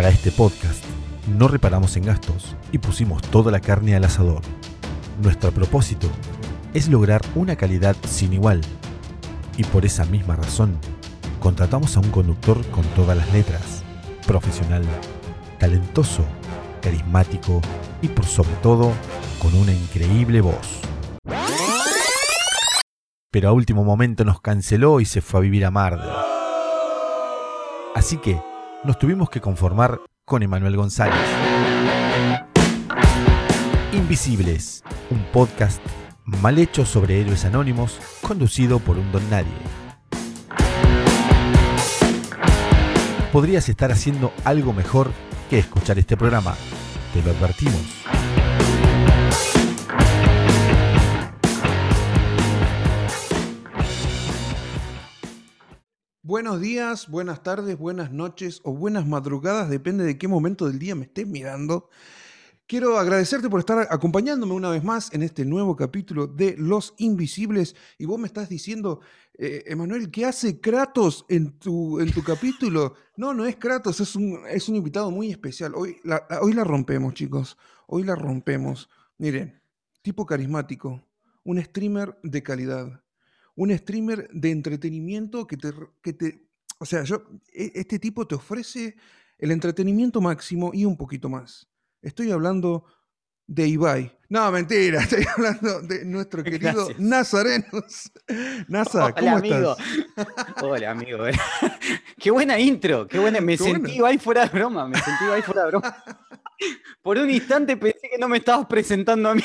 Para este podcast no reparamos en gastos y pusimos toda la carne al asador. Nuestro propósito es lograr una calidad sin igual. Y por esa misma razón, contratamos a un conductor con todas las letras, profesional, talentoso, carismático y por sobre todo con una increíble voz. Pero a último momento nos canceló y se fue a vivir a Mar. Así que nos tuvimos que conformar con Emanuel González. Invisibles, un podcast mal hecho sobre héroes anónimos, conducido por un don nadie. Podrías estar haciendo algo mejor que escuchar este programa, te lo advertimos. Buenos días, buenas tardes, buenas noches o buenas madrugadas, depende de qué momento del día me estés mirando. Quiero agradecerte por estar acompañándome una vez más en este nuevo capítulo de Los Invisibles. Y vos me estás diciendo, eh, Emanuel, ¿qué hace Kratos en tu, en tu capítulo? No, no es Kratos, es un, es un invitado muy especial. Hoy hoy la rompemos, chicos. Hoy la rompemos. Miren, tipo carismático, un streamer de calidad, un streamer de entretenimiento que te, que te... O sea, yo, e, este tipo te ofrece el entretenimiento máximo y un poquito más. Estoy hablando de Ibai. No, mentira, estoy hablando de nuestro querido Gracias. Nazarenos. Nasa, Hola, ¿cómo amigo. estás? Hola, amigo. qué buena intro, qué buena. Me Qué sentí buena. ahí fuera de broma, me sentí ahí fuera de broma. Por un instante pensé que no me estabas presentando a mí.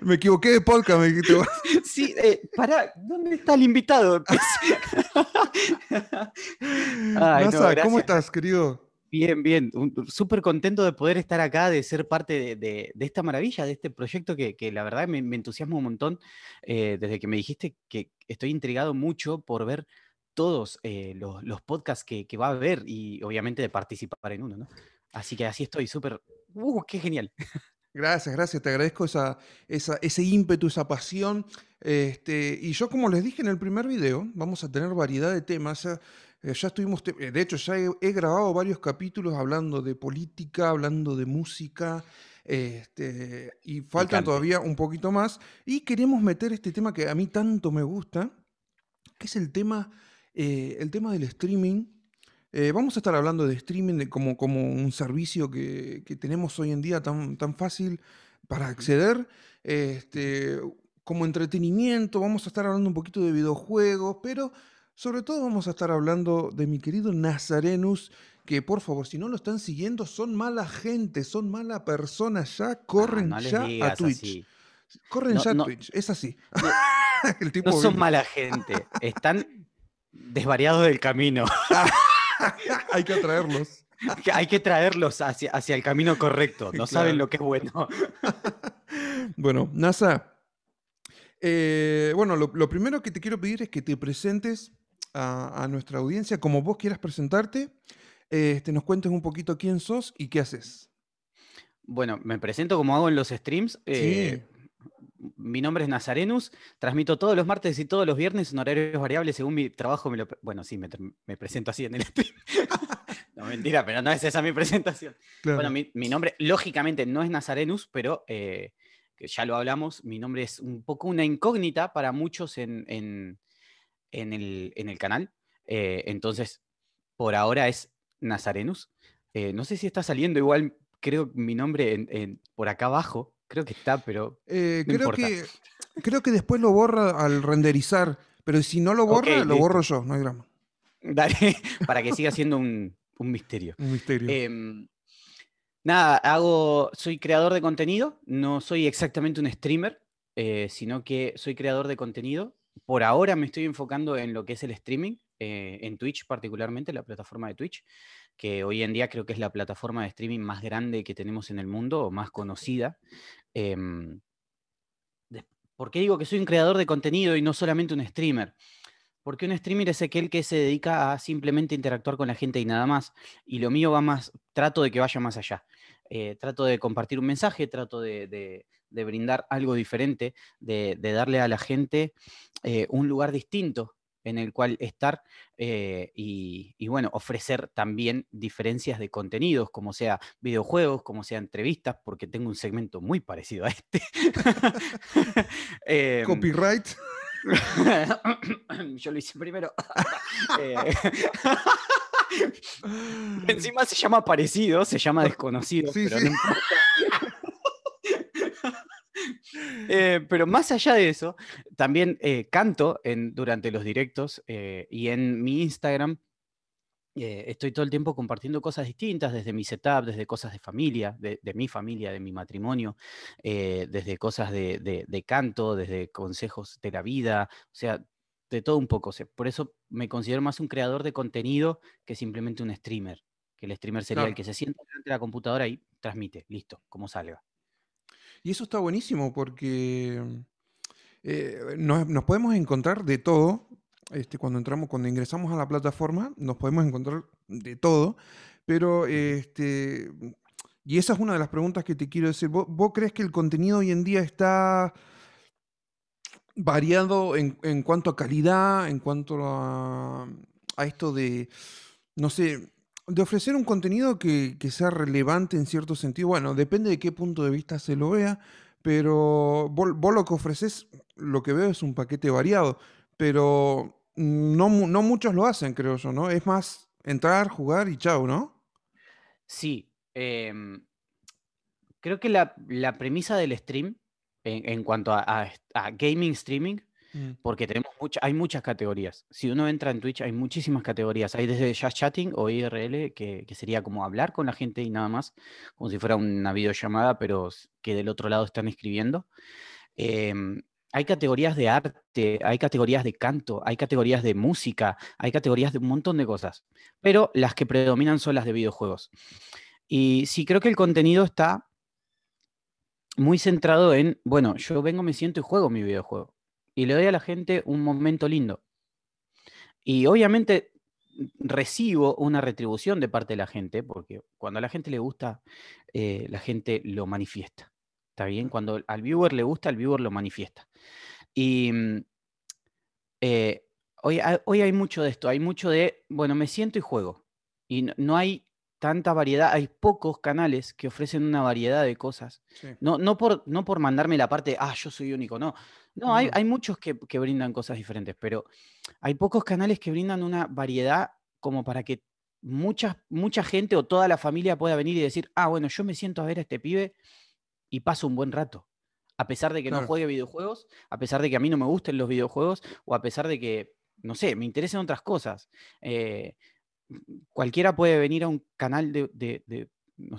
Me equivoqué de podcast, me dijiste. Sí, eh, pará, ¿dónde está el invitado? Ay, no, Nasa, ¿cómo estás, querido? Bien, bien. Súper contento de poder estar acá, de ser parte de, de- de esta maravilla, de este proyecto que, que la verdad me, me entusiasma un montón. eh, desde que me dijiste que estoy intrigado mucho por ver todos eh, los, los podcasts que, que va a haber y obviamente de participar en uno, ¿no? Así que así estoy, súper. ¡Uh, qué genial! Gracias, gracias, te agradezco esa, esa- ese ímpetu, esa pasión. Este, y yo, como les dije en el primer video, vamos a tener variedad de temas. Ya, eh, ya estuvimos, eh, de hecho, ya he, he grabado varios capítulos hablando de política, hablando de música. Este, y faltan todavía un poquito más. Y queremos meter este tema que a mí tanto me gusta, que es el tema, eh, el tema del streaming. Eh, vamos a estar hablando de streaming de como, como un servicio que, que tenemos hoy en día tan, tan fácil para acceder. Este, como entretenimiento, vamos a estar hablando un poquito de videojuegos, pero sobre todo vamos a estar hablando de mi querido Nazarenus, que por favor, si no lo están siguiendo, son mala gente, son mala persona, ya corren Ah, no les ya a Twitch. así. Corren No, ya a. Twitch, es así. No- El tipo No son bien- mala gente, están desvariados del camino. Hay que atraerlos. Hay que traerlos hacia, hacia el camino correcto. No saben lo que es bueno. Bueno, NASA. eh, bueno, lo, lo primero que te quiero pedir es que te presentes a, a nuestra audiencia como vos quieras presentarte. Este, nos cuentes un poquito quién sos y qué haces. Bueno, me presento como hago en los streams. eh, Mi nombre es Nazarenus, transmito todos los martes y todos los viernes en horarios variables según mi trabajo. Me lo pre- bueno, sí, me, presento así en el stream. no, mentira, pero no es esa mi presentación. Claro. Bueno, mi, mi nombre, lógicamente, no es Nazarenus, pero eh, ya lo hablamos, mi nombre es un poco una incógnita para muchos en, en- en el, en el canal. eh, entonces, por ahora es Nazarenus. Eh, no sé si está saliendo igual, creo mi nombre por acá abajo. Creo que está, pero Eh, no creo, importa. que, creo que después lo borra al renderizar, pero si no lo borra, lo borro yo, no hay drama. dale, para que siga siendo un, un misterio. Un misterio. Em, nada, hago, soy creador de contenido, no soy exactamente un streamer, eh, sino que soy creador de contenido. Por ahora me estoy enfocando en lo que es el streaming, eh, en Twitch particularmente, la plataforma de Twitch, que hoy en día creo que es la plataforma de streaming más grande que tenemos en el mundo o más conocida. Des- ¿Por qué digo que soy un creador de contenido y no solamente un streamer? Porque un streamer es aquel que se dedica a simplemente interactuar con la gente y nada más. Y lo mío va más, trato de que vaya más allá. Eh, trato de compartir un mensaje, trato de, brindar algo diferente, de, de darle a la gente eh, un lugar distinto en el cual estar eh, y, y, bueno, ofrecer también diferencias de contenidos, como sea videojuegos, como sea entrevistas, porque tengo un segmento muy parecido a este. Em, Copyright. Yo lo hice primero. Eh, encima se llama parecido, se llama desconocido, pero no importa. Eh, pero más allá de eso, también eh, canto en, durante los directos eh, y en mi Instagram estoy todo el tiempo compartiendo cosas distintas, desde mi setup, desde cosas de familia, de, mi familia, de mi matrimonio, desde cosas de, canto, desde consejos de la vida, o sea, de todo un poco. por eso me considero más un creador de contenido que simplemente un streamer. Que el streamer sería el que se sienta delante de la computadora y transmite, listo, como salga. Y eso está buenísimo porque eh, nos, podemos encontrar de todo. Este, cuando entramos, cuando ingresamos a la plataforma, nos podemos encontrar de todo. Pero este, y esa es una de las preguntas que te quiero decir. ¿Vos, crees que el contenido hoy en día está variado en, cuanto a calidad, en cuanto a, a, esto de, no sé, de ofrecer un contenido que, sea relevante en cierto sentido. Bueno, depende de qué punto de vista se lo vea, pero vos, lo que ofreces, lo que veo es un paquete variado, pero no, no muchos lo hacen, creo yo, ¿no? Es más entrar, jugar y chao, ¿no? Sí. Em, creo que la, premisa del stream, en, cuanto a gaming streaming, Mm. porque tenemos mucha, hay muchas categorías. Si uno entra en Twitch, hay muchísimas categorías. Hay desde just chatting o IRL, que, sería como hablar con la gente y nada más, como si fuera una videollamada, pero que del otro lado están escribiendo. Em, hay categorías de arte, hay categorías de canto, hay categorías de música, hay categorías de un montón de cosas, pero las que predominan son las de videojuegos. Y sí creo que el contenido está muy centrado en, bueno, yo vengo, me siento y juego mi videojuego y le doy a la gente un momento lindo. Y obviamente recibo una retribución de parte de la gente, porque cuando a la gente le gusta, eh, la gente lo manifiesta. ¿Está bien? Cuando al viewer le gusta, el viewer lo manifiesta. Y mm, eh, hoy, hoy, hay mucho de esto, hay mucho de, bueno, me siento y juego. Y no, hay tanta variedad, hay pocos canales que ofrecen una variedad de cosas. No, no, por, no por mandarme la parte, ah, yo soy único, no. No, hay, muchos que, brindan cosas diferentes, pero hay pocos canales que brindan una variedad como para que mucha, mucha gente o toda la familia pueda venir y decir, ah, bueno, yo me siento a ver a este pibe y paso un buen rato. A pesar de que no juegue videojuegos, a pesar de que a mí no me gusten los videojuegos, o a pesar de que, no sé, me interesen otras cosas. Eh, cualquiera puede venir a un canal de,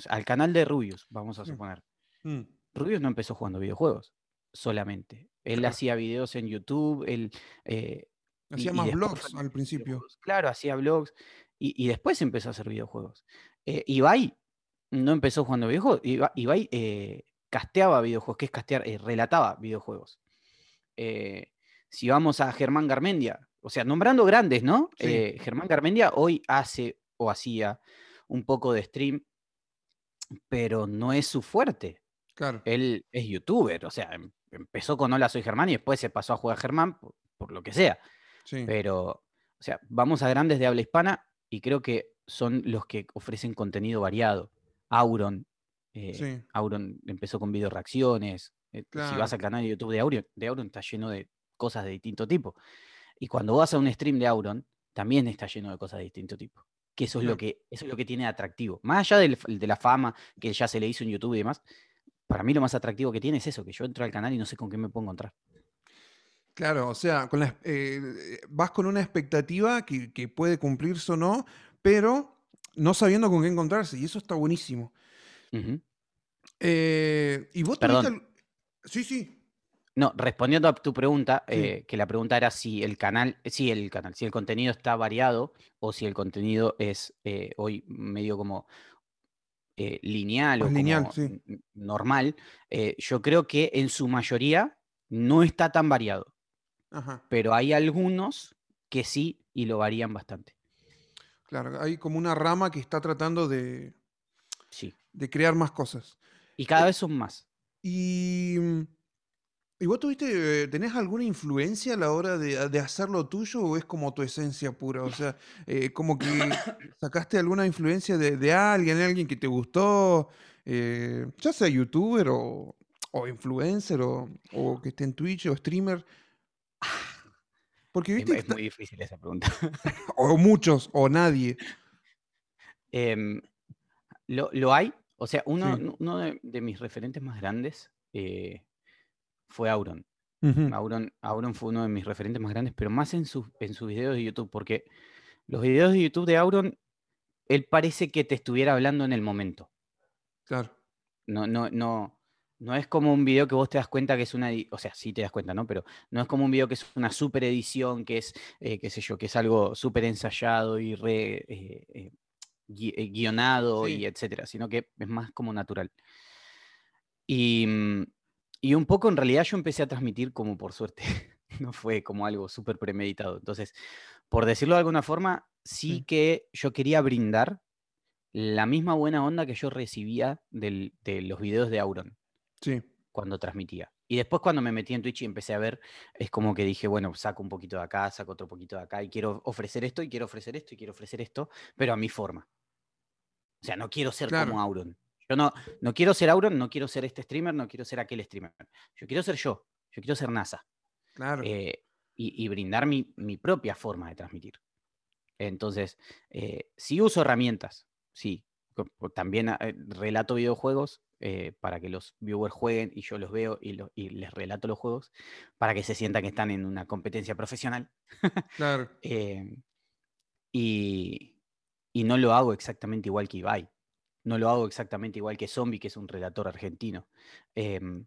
al canal de Rubius, vamos a mm. suponer. Mm. Rubius no empezó jugando videojuegos solamente. Él hacía videos en YouTube, él... Eh, hacía más blogs al principio. Claro, hacía blogs y, después empezó a hacer videojuegos. Eh, Ibai no empezó jugando videojuegos, Ibai, eh, casteaba videojuegos, que es castear, relataba videojuegos. si vamos a Germán Garmendia, o sea, nombrando grandes, ¿no? Germán Garmendia hoy hace o hacía un poco de stream, pero no es su fuerte. Claro. Él es youtuber, o sea, empezó con Hola, soy Germán y después se pasó a jugar Germán por, lo que sea. Pero, o sea, vamos a grandes de habla hispana y creo que son los que ofrecen contenido variado. Auron, eh, Auron empezó con video reacciones. Eh, si vas al canal de YouTube de Auron, de Auron está lleno de cosas de distinto tipo. Y cuando vas a un stream de Auron, también está lleno de cosas de distinto tipo. Que eso es, lo, que, eso es lo que tiene atractivo. Más allá de la fama que ya se le hizo en YouTube y demás, para mí lo más atractivo que tiene es eso, que yo entro al canal y no sé con qué me puedo encontrar. Claro, o sea, con eh, vas con una expectativa que, puede cumplirse o no, pero no sabiendo con qué encontrarse, y eso está buenísimo. Eh, ¿Y vos Perdón. Sí, sí. No, respondiendo a tu pregunta, eh, que la pregunta era si el canal, si el canal, si el contenido está variado o si el contenido es hoy medio como eh, lineal o normal, eh, yo creo que en su mayoría no está tan variado. Pero hay algunos que sí y lo varían bastante. Claro, hay como una rama que está tratando de, sí. de crear más cosas. Y cada eh, vez son más. Y mm, ¿Y vos tuviste, eh, tenés alguna influencia a la hora de, de hacer lo tuyo o es como tu esencia pura? O sea, eh, como que sacaste alguna influencia de, de alguien, alguien que te gustó, eh, ya sea youtuber o, o influencer o, o que esté en Twitch o streamer. Porque Es, viste que es muy difícil esa pregunta. o muchos o nadie. Em, lo, lo hay. O sea, uno, Sí. uno de, de mis referentes más grandes fue Auron. Auron. Auron fue uno de mis referentes más grandes, pero más en, sus en sus videos de YouTube, porque los videos de YouTube de Auron, él parece que te estuviera hablando en el momento. Claro. No, no, no, no es como un video que vos te das cuenta que es una, o sea, sí te das cuenta, ¿no? Pero no es como un video que es una super edición, que es, eh, qué sé yo, que es algo súper ensayado y re eh, eh, gui- guionado y etcétera, sino que es más como natural. Y, mm, y un poco en realidad yo empecé a transmitir como por suerte, no fue como algo súper premeditado. Entonces, por decirlo de alguna forma, sí Sí. que yo quería brindar la misma buena onda que yo recibía del- de los videos de Auron Sí. cuando transmitía. Y después cuando me metí en Twitch y empecé a ver, es como que dije, bueno, saco un poquito de acá, saco otro poquito de acá, y quiero ofrecer esto, y quiero ofrecer esto, y quiero ofrecer esto, pero a mi forma. O sea, no quiero ser Claro. como Auron. Yo no, no quiero ser Auron, no quiero ser este streamer, no quiero ser aquel streamer. Yo quiero ser yo, yo quiero ser NASA. Claro. eh, y, y brindar mi, mi propia forma de transmitir. Entonces, eh, sí uso herramientas, sí. También eh, relato videojuegos eh, para que los viewers jueguen y yo los veo y, lo- y les relato los juegos para que se sientan que están en una competencia profesional. Claro. Y, y no lo hago exactamente igual que Ibai. No lo hago exactamente igual que Zombie, que es un relator argentino. Em,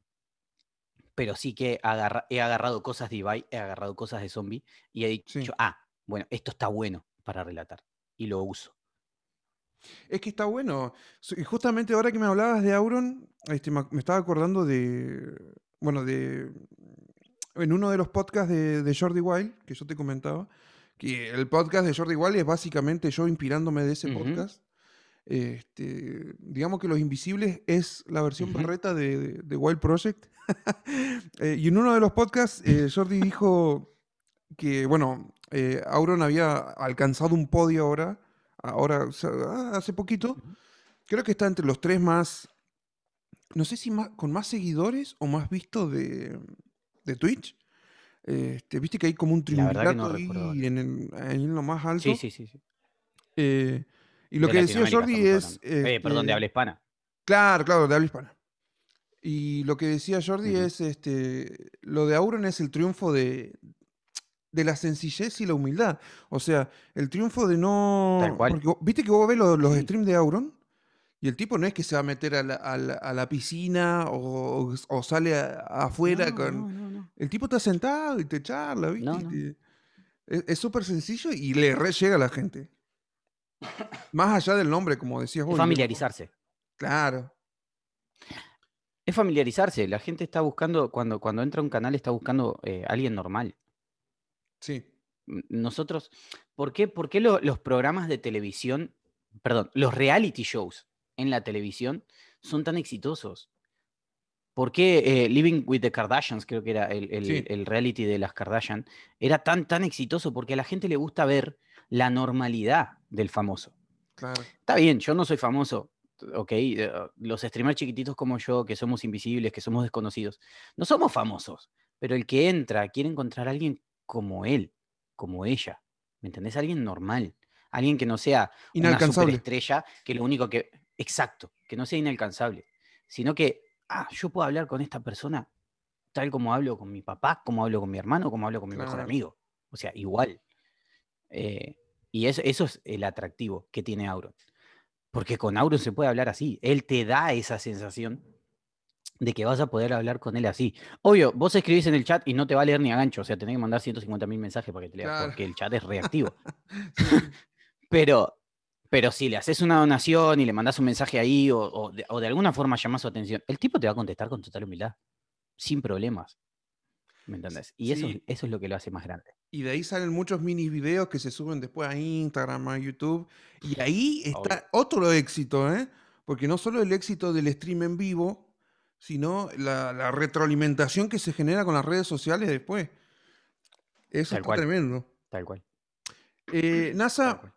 pero sí que agarra- he agarrado cosas de Ibai, he agarrado cosas de Zombie y he dicho, Sí. ah, bueno, esto está bueno para relatar. Y lo uso. Es que está bueno. Y justamente ahora que me hablabas de Auron, este, me, estaba acordando de, bueno, de, en uno de los podcasts de, de Jordi Wild, que yo te comentaba, que el podcast de Jordi Wild es básicamente yo inspirándome de ese podcast. Este, digamos que Los Invisibles es la versión Ujú. berreta de, de- de Wild Project. Eh, y en uno de los podcasts, eh, Jordi dijo que, bueno, eh, Auron había alcanzado un podio ahora, ahora, o sea, ah, hace poquito. Creo que está entre los tres más, no sé si más, con más seguidores o más vistos de, de Twitch. Este, Viste que hay como un no triunvirato ahí en, el- en lo más alto. Sí, sí, sí. sí. Eh, y lo De que decía Jordi es... hablando. Eh, perdón, de habla hispana. Claro, claro, de habla hispana. Y lo que decía Jordi es, este, lo de Auron es el triunfo de, de la sencillez y la humildad. O sea, el triunfo de Tal no... cual. Porque vos- viste que vos ves los, los Sí. streams de Auron y el tipo no es que se va a meter a la, a la- a la piscina o, o sale a- afuera No, con... no, no, no. El tipo está sentado y te charla, ¿viste? Es súper sencillo y le re llega a la gente. Más allá del nombre, como decías vos. familiarizarse. Claro, Es familiarizarse. La gente está buscando, cuando, cuando entra a un canal, está buscando eh, alguien normal. sí. Nosotros, ¿por qué, por qué lo- los programas de televisión, perdón, los reality shows en la televisión son tan exitosos? ¿Por qué eh, Living with the Kardashians, creo que era el, el- Sí. el reality de las Kardashian, era tan, tan exitoso? Porque a la gente le gusta ver la normalidad del famoso. Claro. Está bien, yo no soy famoso, ok, eh, los streamers chiquititos como yo, que somos invisibles, que somos desconocidos, no somos famosos, pero el que entra quiere encontrar a alguien como él, como ella, ¿me entendés? Alguien normal, alguien que no sea una Inalcanzable. superestrella, que lo único que, exacto, que no sea inalcanzable, sino que, ah, yo puedo hablar con esta persona tal como hablo con mi papá, como hablo con mi hermano, como hablo con mi mejor amigo, o sea, igual. Eh, y eso, eso es el atractivo que tiene Auron. Porque con Auron se puede hablar así. Él te da esa sensación de que vas a poder hablar con él así. Obvio, vos escribís en el chat y no te va a leer ni a gancho. O sea, tenés que mandar 150 mil mensajes para que te lea, Claro. porque el chat es reactivo. Pero, pero si le haces una donación y le mandás un mensaje ahí o, o de, o de alguna forma llamás su atención, el tipo te va a contestar con total humildad, sin problemas. ¿Me entendés? Y eso, es- sí. eso es lo que lo hace más grande. Y de ahí salen muchos mini videos que se suben después a Instagram, a YouTube. Y ahí está otro éxito, ¿eh? Porque no solo el éxito del stream en vivo, sino la, la retroalimentación que se genera con las redes sociales después. Eso Tal está cual. tremendo. Tal cual. Eh, tal NASA, cual.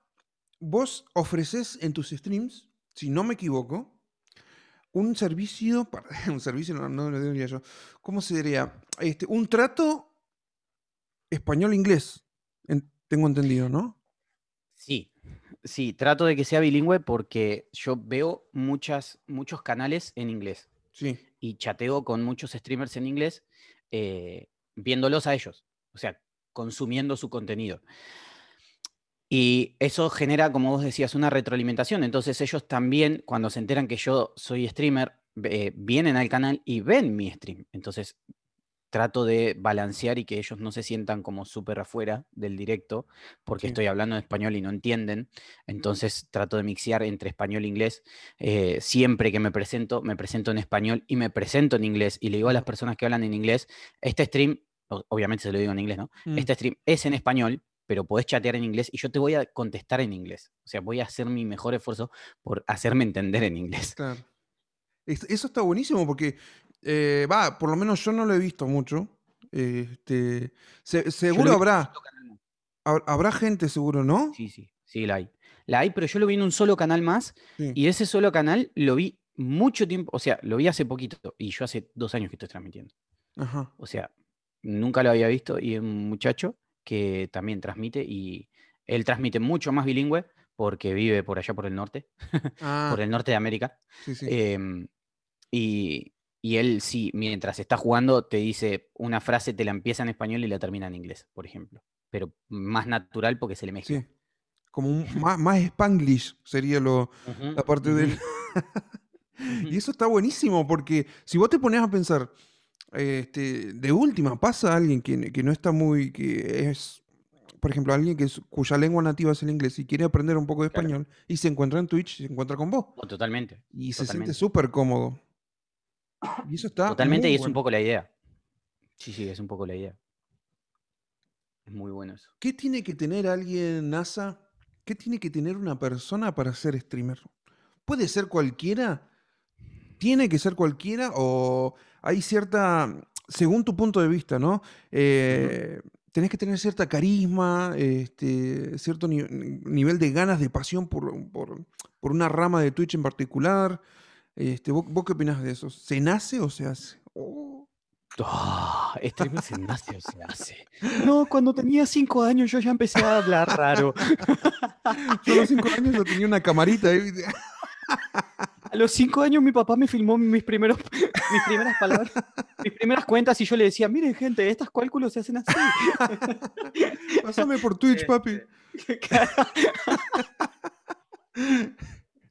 vos ofreces en tus streams, si no me equivoco, un servicio, un servicio no, no lo diría yo, ¿cómo se diría? Este, un trato español-inglés, en- tengo entendido, ¿no? Sí, sí, trato de que sea bilingüe porque yo veo muchas, muchos canales en inglés Sí, y chateo con muchos streamers en inglés eh, viéndolos a ellos, o sea, consumiendo su contenido. Y eso genera, como vos decías, una retroalimentación. Entonces ellos también, cuando se enteran que yo soy streamer, eh, vienen al canal y ven mi stream. Entonces trato de balancear y que ellos no se sientan como súper afuera del directo, porque Sí. estoy hablando en español y no entienden. Entonces trato de mixear entre español e inglés. Eh, siempre que me presento, me presento en español y me presento en inglés. Y le digo a las personas que hablan en inglés, este stream, obviamente se lo digo en inglés, ¿no? Mm. Este stream es en español, pero podés chatear en inglés y yo te voy a contestar en inglés. O sea, voy a hacer mi mejor esfuerzo por hacerme entender en inglés. claro. Es- Eso está buenísimo porque, eh, va, por lo menos yo no lo he visto mucho. Este, se- seguro habrá, canal habrá gente seguro, ¿no? Sí, sí, sí, la hay. La hay, pero yo lo vi en un solo canal más Sí. y ese solo canal lo vi mucho tiempo, o sea, lo vi hace poquito y yo hace dos años que estoy transmitiendo. Ajá. O sea, nunca lo había visto y es un muchacho que también transmite y él transmite mucho más bilingüe porque vive por allá por el norte, Ah, por el norte de América. sí, sí. Em, y, y él sí, mientras está jugando, te dice una frase, te la empieza en español y la termina en inglés, por ejemplo. Pero más natural porque se le mezcla. Sí. Como un, más, más spanglish sería lo, la parte del... Y eso está buenísimo porque si vos te pones a pensar, este, de última, pasa alguien que, que no está muy, que es, por ejemplo, alguien que es- cuya lengua nativa es el inglés y quiere aprender un poco de Claro. español y se encuentra en Twitch, se encuentra con vos Oh, totalmente. y se siente súper cómodo. Y eso está Totalmente, y es un poco la idea. Sí, sí, es un poco la idea. Es muy bueno eso. ¿Qué tiene que tener alguien, NASA? ¿Qué tiene que tener una persona para ser streamer? ¿Puede ser cualquiera? ¿Tiene que ser cualquiera? ¿O hay cierta, según tu punto de vista, ¿no? Eh, tenés que tener cierta carisma, este, cierto ni- nivel de ganas, de pasión por, por- por una rama de Twitch en particular. Este, ¿vos, vos qué opinás de eso? ¿Se nace o se hace? Oh, streamer se nace o se hace. No, cuando tenía cinco años yo ya empecé a hablar raro. yo a los cinco años yo tenía una camarita. ahí. A los cinco años mi papá me filmó mis, primeros, mis primeras palabras, mis primeras cuentas y yo le decía, miren gente, estos cálculos se hacen así. Pásame por Twitch, papi.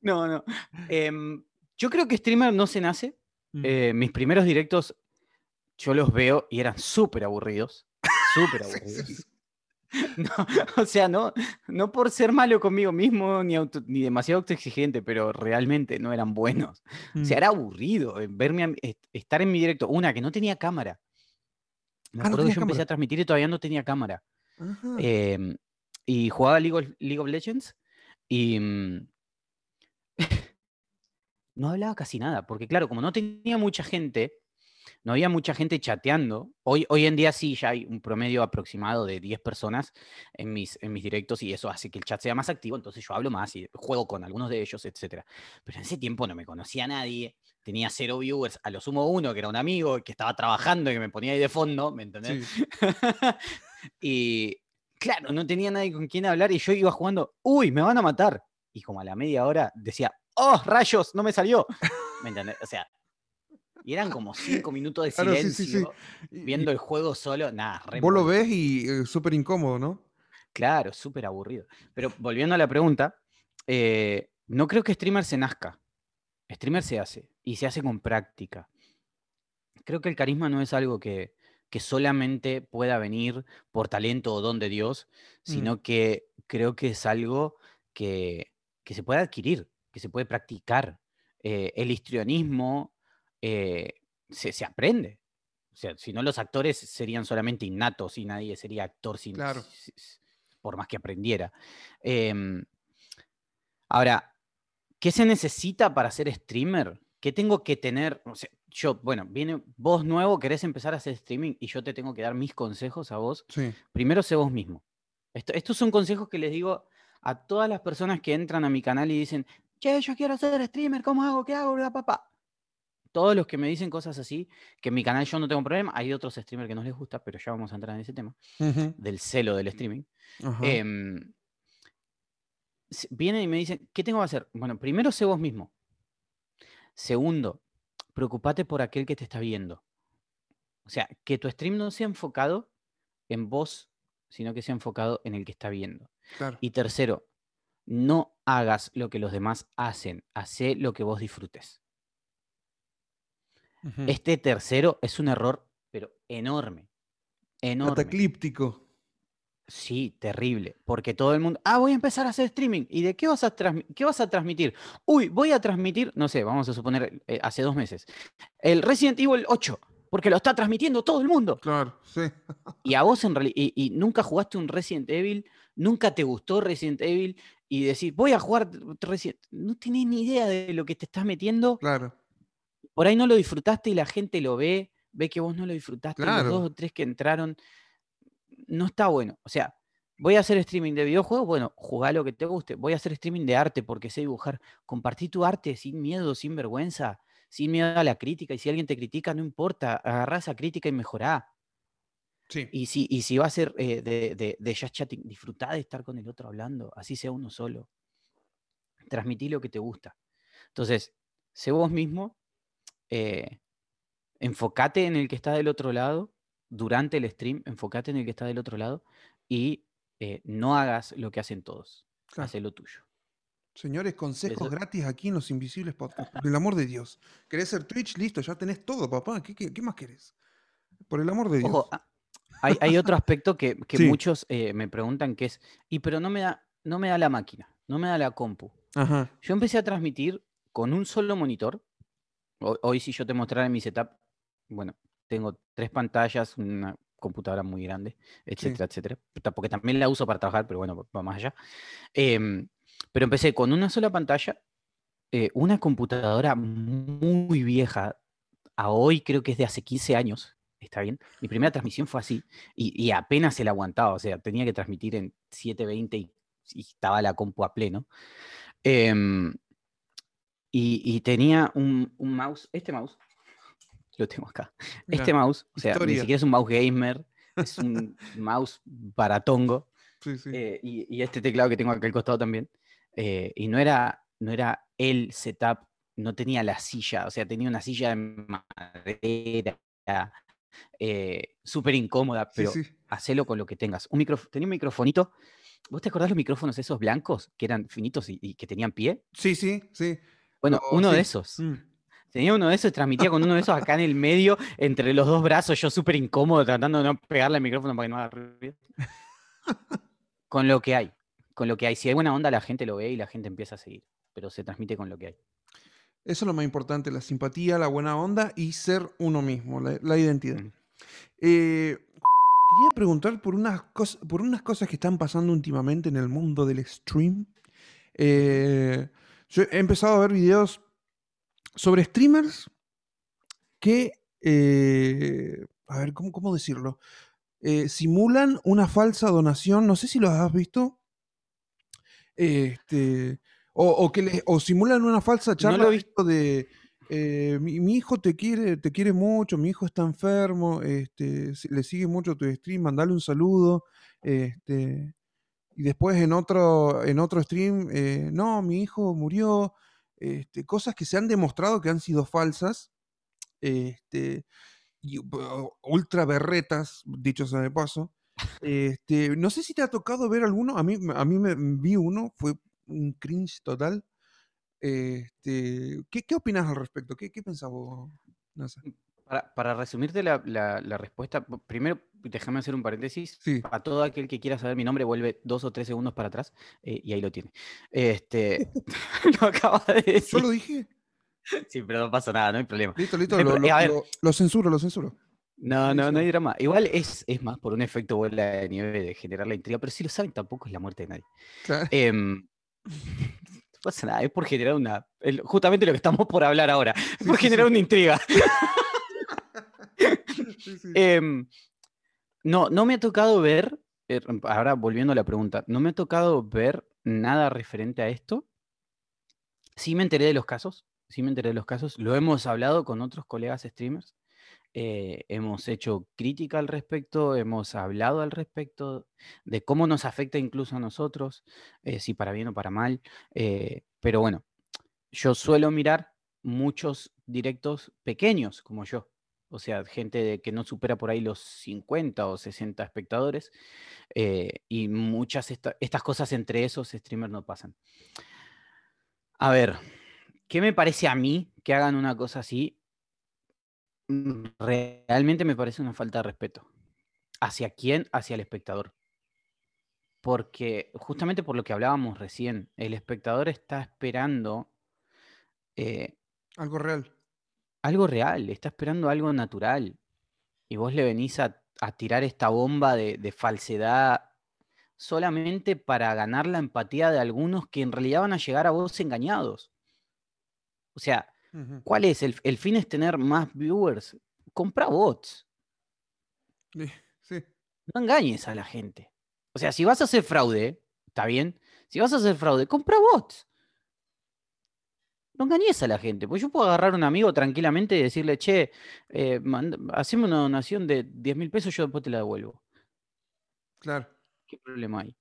No, no. Em, yo creo que streamer no se nace. Mm. Eh, mis primeros directos yo los veo y eran súper aburridos. Súper aburridos. No, o sea, no, no por ser malo conmigo mismo ni, auto- ni demasiado autoexigente, pero realmente no eran buenos. O sea, Mm. era aburrido eh, verme a estar en mi directo. Una, que no tenía cámara. Me Ah, no acuerdo que yo empecé a transmitir y todavía no tenía cámara. Em, y jugaba League of, League of Legends y mm, no hablaba casi nada, porque claro, como no tenía mucha gente, no había mucha gente chateando. Hoy, hoy en día sí, ya hay un promedio aproximado de 10 personas en mis, en mis directos y eso hace que el chat sea más activo, entonces yo hablo más y juego con algunos de ellos, etc. Pero en ese tiempo no me conocía a nadie, tenía cero viewers, a lo sumo uno, que era un amigo, que estaba trabajando y que me ponía ahí de fondo, ¿me entendés? Sí. y claro, no tenía nadie con quien hablar y yo iba jugando, uy, me van a matar. Y como a la media hora decía, oh, rayos, no me salió. ¿Me entendés? O sea, y eran como cinco minutos de Claro, sí, silencio sí, sí. Y- viendo y el juego solo, nada, vos lo ves y eh, súper incómodo, ¿no? Claro, súper aburrido. Pero volviendo a la pregunta, eh, no creo que streamer se nazca. Streamer se hace y se hace con práctica. Creo que el carisma no es algo que, que solamente pueda venir por talento o don de Dios, Mm. sino que creo que es algo que, que se puede adquirir, que se puede practicar. Eh, el histrionismo eh, se, se aprende. O sea, si no los actores serían solamente innatos y nadie sería actor sin, Claro. por más que aprendiera. Em, ahora, ¿qué se necesita para ser streamer? ¿Qué tengo que tener? O sea, yo, bueno, viene vos nuevo, querés empezar a hacer streaming y yo te tengo que dar mis consejos a vos. Sí. Primero sé vos mismo. Esto- estos son consejos que les digo a todas las personas que entran a mi canal y dicen, che, yo quiero ser streamer, ¿cómo hago? ¿Qué hago? Bla, papá. Todos los que me dicen cosas así, que en mi canal yo no tengo problema, hay otros streamers que no les gusta, pero ya vamos a entrar en ese tema, del celo del streaming. s- vienen y me dicen, ¿qué tengo que hacer? Bueno, primero sé vos mismo. Segundo, preocupate por aquel que te está viendo. O sea, que tu stream no sea enfocado en vos, sino que sea enfocado en el que está viendo. claro. Y tercero, no hagas lo que los demás hacen, hacé lo que vos disfrutes. Este tercero es un error, pero enorme. Enorme. Cataclíptico. Sí, terrible. Porque todo el mundo, ah, voy a empezar a hacer streaming. ¿Y de qué vas a, qué vas a transmitir? Uy, voy a transmitir, no sé, vamos a suponer eh, hace dos meses, el Resident Evil 8, porque lo está transmitiendo todo el mundo. Claro, sí. Y a vos en realidad, y, y nunca jugaste un Resident Evil, nunca te gustó Resident Evil, y decís, voy a jugar Resident no tenés ni idea de lo que te estás metiendo. Claro. Por ahí no lo disfrutaste y la gente lo ve, ve que vos no lo disfrutaste, Claro. los dos o tres que entraron, no está bueno. O sea, voy a hacer streaming de videojuegos, bueno, jugá lo que te guste. Voy a hacer streaming de arte porque sé dibujar. Compartí tu arte sin miedo, sin vergüenza, sin miedo a la crítica. Y si alguien te critica, no importa, agarrá esa crítica y mejorá. Sí. Y si, y si va a ser eh, de, de, de just chatting, disfrutá de estar con el otro hablando, así sea uno solo. Transmití lo que te gusta. Entonces, sé vos mismo, eh, enfocate en el que está del otro lado, durante el stream, enfocate en el que está del otro lado y eh, no hagas lo que hacen todos, Claro. haz lo tuyo. Señores, consejos Eso- gratis aquí en Los Invisibles Podcast. Por el amor de Dios. ¿Querés ser Twitch? Listo, ya tenés todo, papá. ¿Qué, qué- qué más querés? Por el amor de Dios. Ojo, hay, hay otro aspecto que, que Sí. muchos eh, me preguntan que es, y pero no me, da, no me da la máquina, no me da la compu. Ajá. Yo empecé a transmitir con un solo monitor. Ho- Hoy, si yo te mostrara mi setup, bueno, tengo tres pantallas, una computadora muy grande, etcétera, etcétera. Ta- Porque también la uso para trabajar, pero bueno, va más allá. Em, pero empecé con una sola pantalla, eh, una computadora muy vieja. A hoy creo que es de hace 15 años. Está bien. Mi primera transmisión fue así y, y apenas se la aguantaba. O sea, tenía que transmitir en 720 y, y estaba la compu a pleno. Em, y, y tenía un, un mouse, este mouse, lo tengo acá. Este mouse, o sea, ni siquiera es un mouse gamer, es un mouse baratongo. Sí, sí. eh, y, y este teclado que tengo acá al costado también. eh, y no era, no era el setup, no tenía la silla, o sea, tenía una silla de madera, eh, súper incómoda, pero sí. hacelo con lo que tengas. Un tenía un microfonito. ¿Vos te acordás los micrófonos esos blancos que eran finitos y, y que tenían pie? Sí, sí, sí. Bueno, Oh, uno sí. de esos. Mm. Tenía uno de esos y transmitía con uno de esos acá en el medio, entre los dos brazos, yo súper incómodo, tratando de no pegarle al micrófono para que no haga ruido. con lo que hay, con lo que hay. Si hay buena onda, la gente lo ve y la gente empieza a seguir, pero se transmite con lo que hay. Eso es lo más importante, la simpatía, la buena onda y ser uno mismo, la, la identidad. Mm. Eh, quería preguntar por unas, cos- por unas cosas que están pasando últimamente en el mundo del stream. Eh, yo he empezado a ver videos sobre streamers que, eh, a ver, ¿cómo, cómo decirlo? Eh, simulan una falsa donación, no sé si los has visto. Este, o, o que le- o simulan una falsa charla lo he de eh, mi, mi hijo te quiere, te quiere mucho, mi hijo está enfermo, este, le sigue mucho tu stream, mandale un saludo. Este, y después en otro, en otro stream, eh, no, mi hijo murió. Este, cosas que se han demostrado que han sido falsas. Este, y, ultra berretas, dicho sea de paso. Este, no sé si te ha tocado ver alguno. A mí, a mí me vi uno, fue un cringe total. Este, ¿qué, qué opinas al respecto? ¿Qué, qué pensás vos, Nasa? Para, para resumirte la, la- la respuesta, primero déjame hacer un paréntesis. Sí. A todo aquel que quiera saber mi nombre, vuelve dos o tres segundos para atrás eh, y ahí lo tiene. Este, lo acaba de ¿Yo decir. lo dije? Sí, pero no pasa nada, no hay problema. Listo, listo. No hay Lo, pro- lo- a ver. lo- lo censuro, lo censuro. No, no, no hay drama. Igual es, es más por un efecto bola de nieve de generar la intriga, pero si lo saben tampoco es la muerte de nadie. Claro. Em, pasa nada, es por generar una. justamente lo que estamos por hablar ahora. Es por sí, generar sí. una intriga. Em, no, no me ha tocado ver. eh, ahora volviendo a la pregunta, no me ha tocado ver nada referente a esto. Sí me enteré de los casos. Sí me enteré de los casos. Lo hemos hablado con otros colegas streamers. eh, hemos hecho crítica al respecto, hemos hablado al respecto de cómo nos afecta incluso a nosotros, eh, si para bien o para mal. pero bueno, yo suelo mirar muchos directos pequeños como yo. O sea, gente que no supera por ahí los 50 o 60 espectadores. eh, y muchas esta- estas cosas entre esos streamers no pasan. A ver, ¿qué me parece a mí que hagan una cosa así? Mm, Realmente me parece una falta de respeto. ¿Hacia quién? Hacia el espectador. Porque justamente por lo que hablábamos recién, el espectador está esperando eh, Algo real. Algo real, está esperando algo natural. Y vos le venís a, a tirar esta bomba de, de falsedad solamente para ganar la empatía de algunos que en realidad van a llegar a vos engañados. O sea. ¿cuál es? El, el fin es tener más viewers. Compra bots. Sí, sí. No engañes a la gente. O sea, si vas a hacer fraude, está bien. Si vas a hacer fraude, compra bots. No engañes a la gente. Pues yo puedo agarrar a un amigo tranquilamente y decirle, che, eh, manda- haceme una donación de 10 mil pesos, yo después te la devuelvo. Claro. ¿Qué problema hay?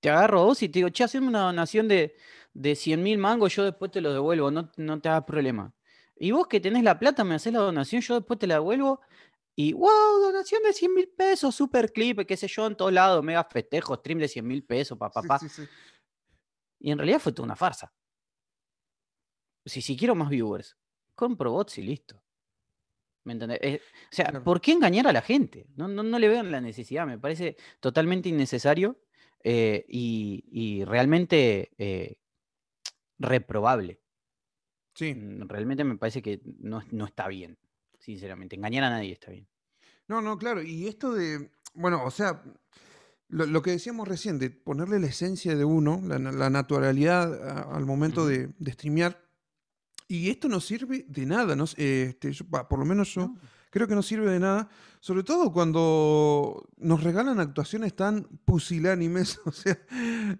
Te agarro a vos y te digo, che, haceme una donación de, de 100 mil mangos, yo después te lo devuelvo, no, no te hagas problema. Y vos que tenés la plata, me haces la donación, yo después te la devuelvo. Y wow, donación de 100 mil pesos, super clip, qué sé yo, en todos lados, mega festejo, stream de 100 mil pesos, papá, Sí, sí, sí. Y en realidad fue toda una farsa. Si, si quiero más viewers, compro bots y listo. ¿Me entendés? Eh, o sea, Claro. ¿por qué engañar a la gente? No, no, no le vean la necesidad, me parece totalmente innecesario eh, y, y realmente eh, reprobable. Sí. Mm, Realmente me parece que no, no está bien, sinceramente. Engañar a nadie está bien. No, no, claro. Y esto de, bueno, o sea, lo, lo que decíamos recién, de ponerle la esencia de uno, la, na- la naturalidad a- al momento de, de streamear. Y esto no sirve de nada, ¿no? Este, yo- por lo menos yo ¿no? creo que no sirve de nada, sobre todo cuando nos regalan actuaciones tan pusilánimes. O sea,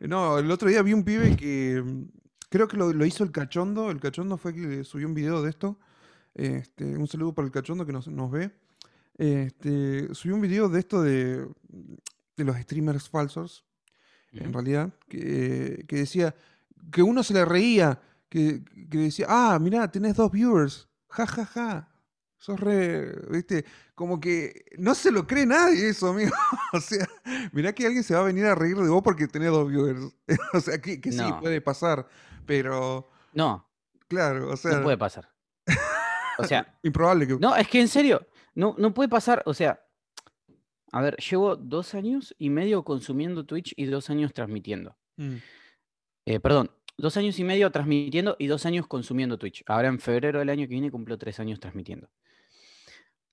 no, el otro día vi un pibe que mm, creo que lo, lo hizo el cachondo. El cachondo fue que subió un video de esto. Este, un saludo para el cachondo que nos, nos ve. Este, subió un video de esto de, de los streamers falsos, en realidad, que, que decía que uno se le reía, que, que decía, ah, mirá, tenés dos viewers, ja, ja, ja. Sos re, viste, como que no se lo cree nadie eso, amigo. O sea, mirá que alguien se va a venir a reír de vos porque tenés dos viewers. O sea, que, que sí, puede pasar, pero No, claro, o sea, no puede pasar. O sea, improbable que... No, es que en serio, no, no puede pasar, o sea, a ver, llevo dos años y medio consumiendo Twitch y dos años transmitiendo. Mm, Eh, perdón, dos años y medio transmitiendo y dos años consumiendo Twitch. Ahora en febrero del año que viene cumplo tres años transmitiendo.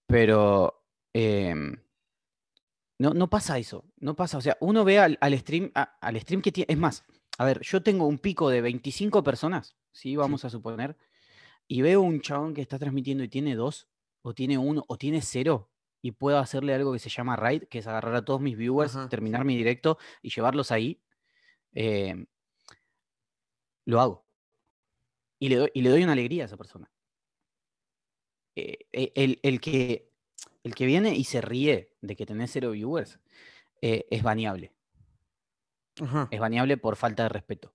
Pero em, no, no pasa eso, no pasa. O sea, uno ve al, al stream, a- al stream que tiene. Es más, a ver, yo tengo un pico de 25 personas, ¿sí? Vamos a suponer, y veo un chabón que está transmitiendo y tiene dos, o tiene uno, o tiene cero, y puedo hacerle algo que se llama raid, que es agarrar a todos mis viewers, Ajá, terminar mi directo y llevarlos ahí. em, lo hago. Y le, doy, y le doy una alegría a esa persona. Eh, eh, el, el que, el que viene y se ríe de que tenés cero viewers eh, es baneable. Ajá. Es baneable por falta de respeto.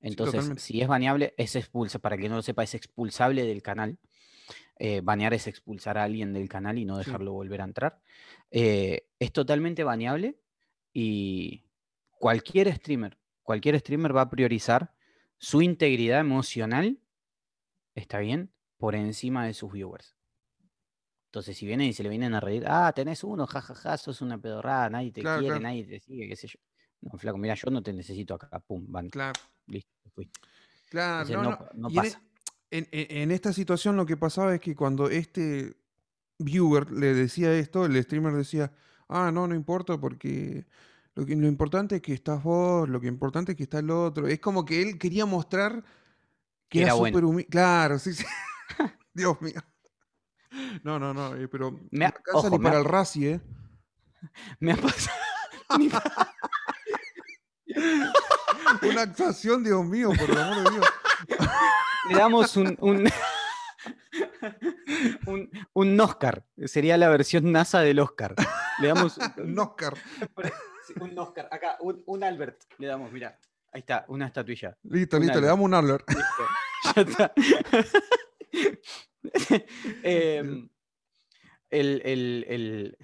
Entonces, si es baneable, es expulsa. Para que no lo sepa, es expulsable del canal. Eh, banear es expulsar a alguien del canal y no Sí. dejarlo volver a entrar. Eh, es totalmente baneable y cualquier streamer, cualquier streamer va a priorizar su integridad emocional, está bien, por encima de sus viewers. Entonces, si vienen y se le vienen a reír, ah, tenés uno, jajaja, sos una pedorrada, nadie te Claro, quiere, claro. nadie te sigue, qué sé yo. No, flaco, mira, yo no te necesito acá, pum, van, Claro, listo, fuiste. claro, Entonces, no, e- pasa. en- en- en esta situación lo que pasaba es que cuando este viewer le decía esto, el streamer decía, ah, no, no importa porque Lo, que, lo importante es que estás vos, lo que importante es que está el otro. Es como que él quería mostrar que Era era bueno. súper humilde. Claro, sí, sí. Dios mío. No, no, no, eh, pero Me no ha- alcanza ojo, ni me para ha- el Razi, ¿eh? Me ha pasado. Una actuación, Dios mío, por el amor de Dios. Le damos un, un, un, un Oscar. Sería la versión NASA del Oscar. Le damos Un Oscar. Sí, un Oscar. Acá, un, un Albert. Le damos, mira. Ahí está, una estatuilla. Listo, Un listo, le Albert. damos un alert. Listo, ya está. Em, el, el- el-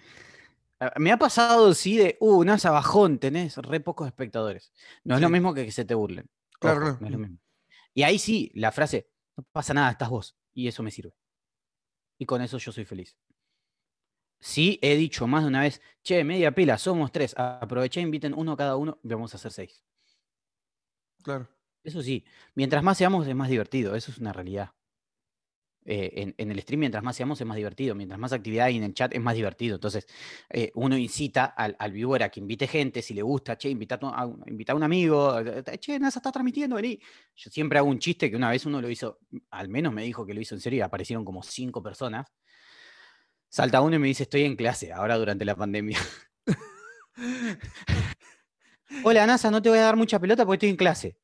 Me ha pasado, sí, de, uh, NASA bajón, tenés re pocos espectadores. No es lo mismo que que se te burlen. Claro, Ojo, claro. no es lo mismo. Y ahí sí, la frase, no pasa nada, estás vos. Y eso me sirve. Y con eso yo soy feliz. Sí, he dicho más de una vez, che, media pila, somos tres, aproveché, inviten uno cada uno, vamos a hacer seis. Claro. Eso sí, mientras más seamos es más divertido, eso es una realidad. Eh, en, en el stream, mientras más seamos es más divertido, mientras más actividad hay en el chat es más divertido. Entonces, eh, uno incita al, al viewer a que invite gente, si le gusta, che, invita a, un, invita a un amigo, che, NASA está transmitiendo, vení. Yo siempre hago un chiste que una vez uno lo hizo, al menos me dijo que lo hizo en serio y aparecieron como cinco personas. Salta uno y me dice, estoy en clase, ahora durante la pandemia. Hola, NASA, no te voy a dar mucha pelota porque estoy en clase.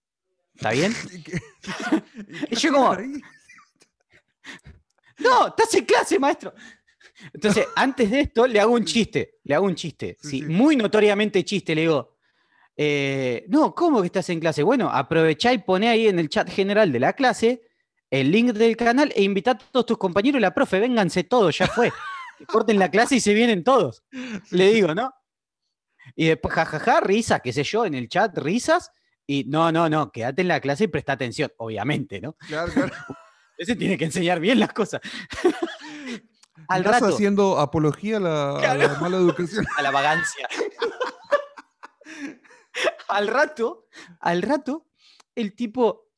¿Está bien? ¿Y yo como-? No, estás en clase, maestro. Entonces, antes de esto, le hago un chiste. Le hago un chiste. Sí, muy notoriamente chiste. Le digo, eh, no, ¿cómo que estás en clase? Bueno, aprovechá y poné ahí en el chat general de la clase el link del canal e invitá a todos tus compañeros y la profe, vénganse todos, ya fue. Que corten la clase y se vienen todos. Le digo, ¿no? Y después, jajaja, risas, qué sé yo, en el chat, risas. Y no, no, no, quédate en la clase y presta atención, obviamente, ¿no? Claro, claro. Ese tiene que enseñar bien las cosas. Al Estás rato, haciendo apología a la, a la mala educación. a la vagancia. al rato, al rato, el tipo,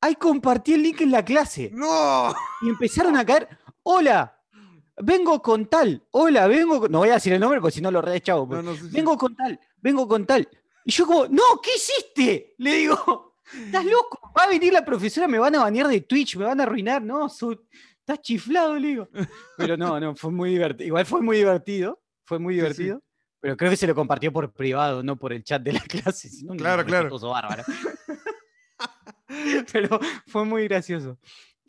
ay, compartí el link en la clase. ¡No! Y empezaron a caer, hola, vengo con tal, hola, vengo con... No voy a decir el nombre porque si no lo re chavo. No, no, sí, sí. vengo con tal, vengo con tal. Y yo como, no, ¿qué hiciste? Le digo, estás loco, va a venir la profesora, me van a banear de Twitch, me van a arruinar, no, su- estás chiflado, le digo. Pero no, no, fue muy divertido. Igual fue muy divertido, fue muy sí. divertido. Pero creo que se lo compartió por privado, no por el chat de la clase. si no, un Claro, claro. bárbaro. pero fue muy gracioso.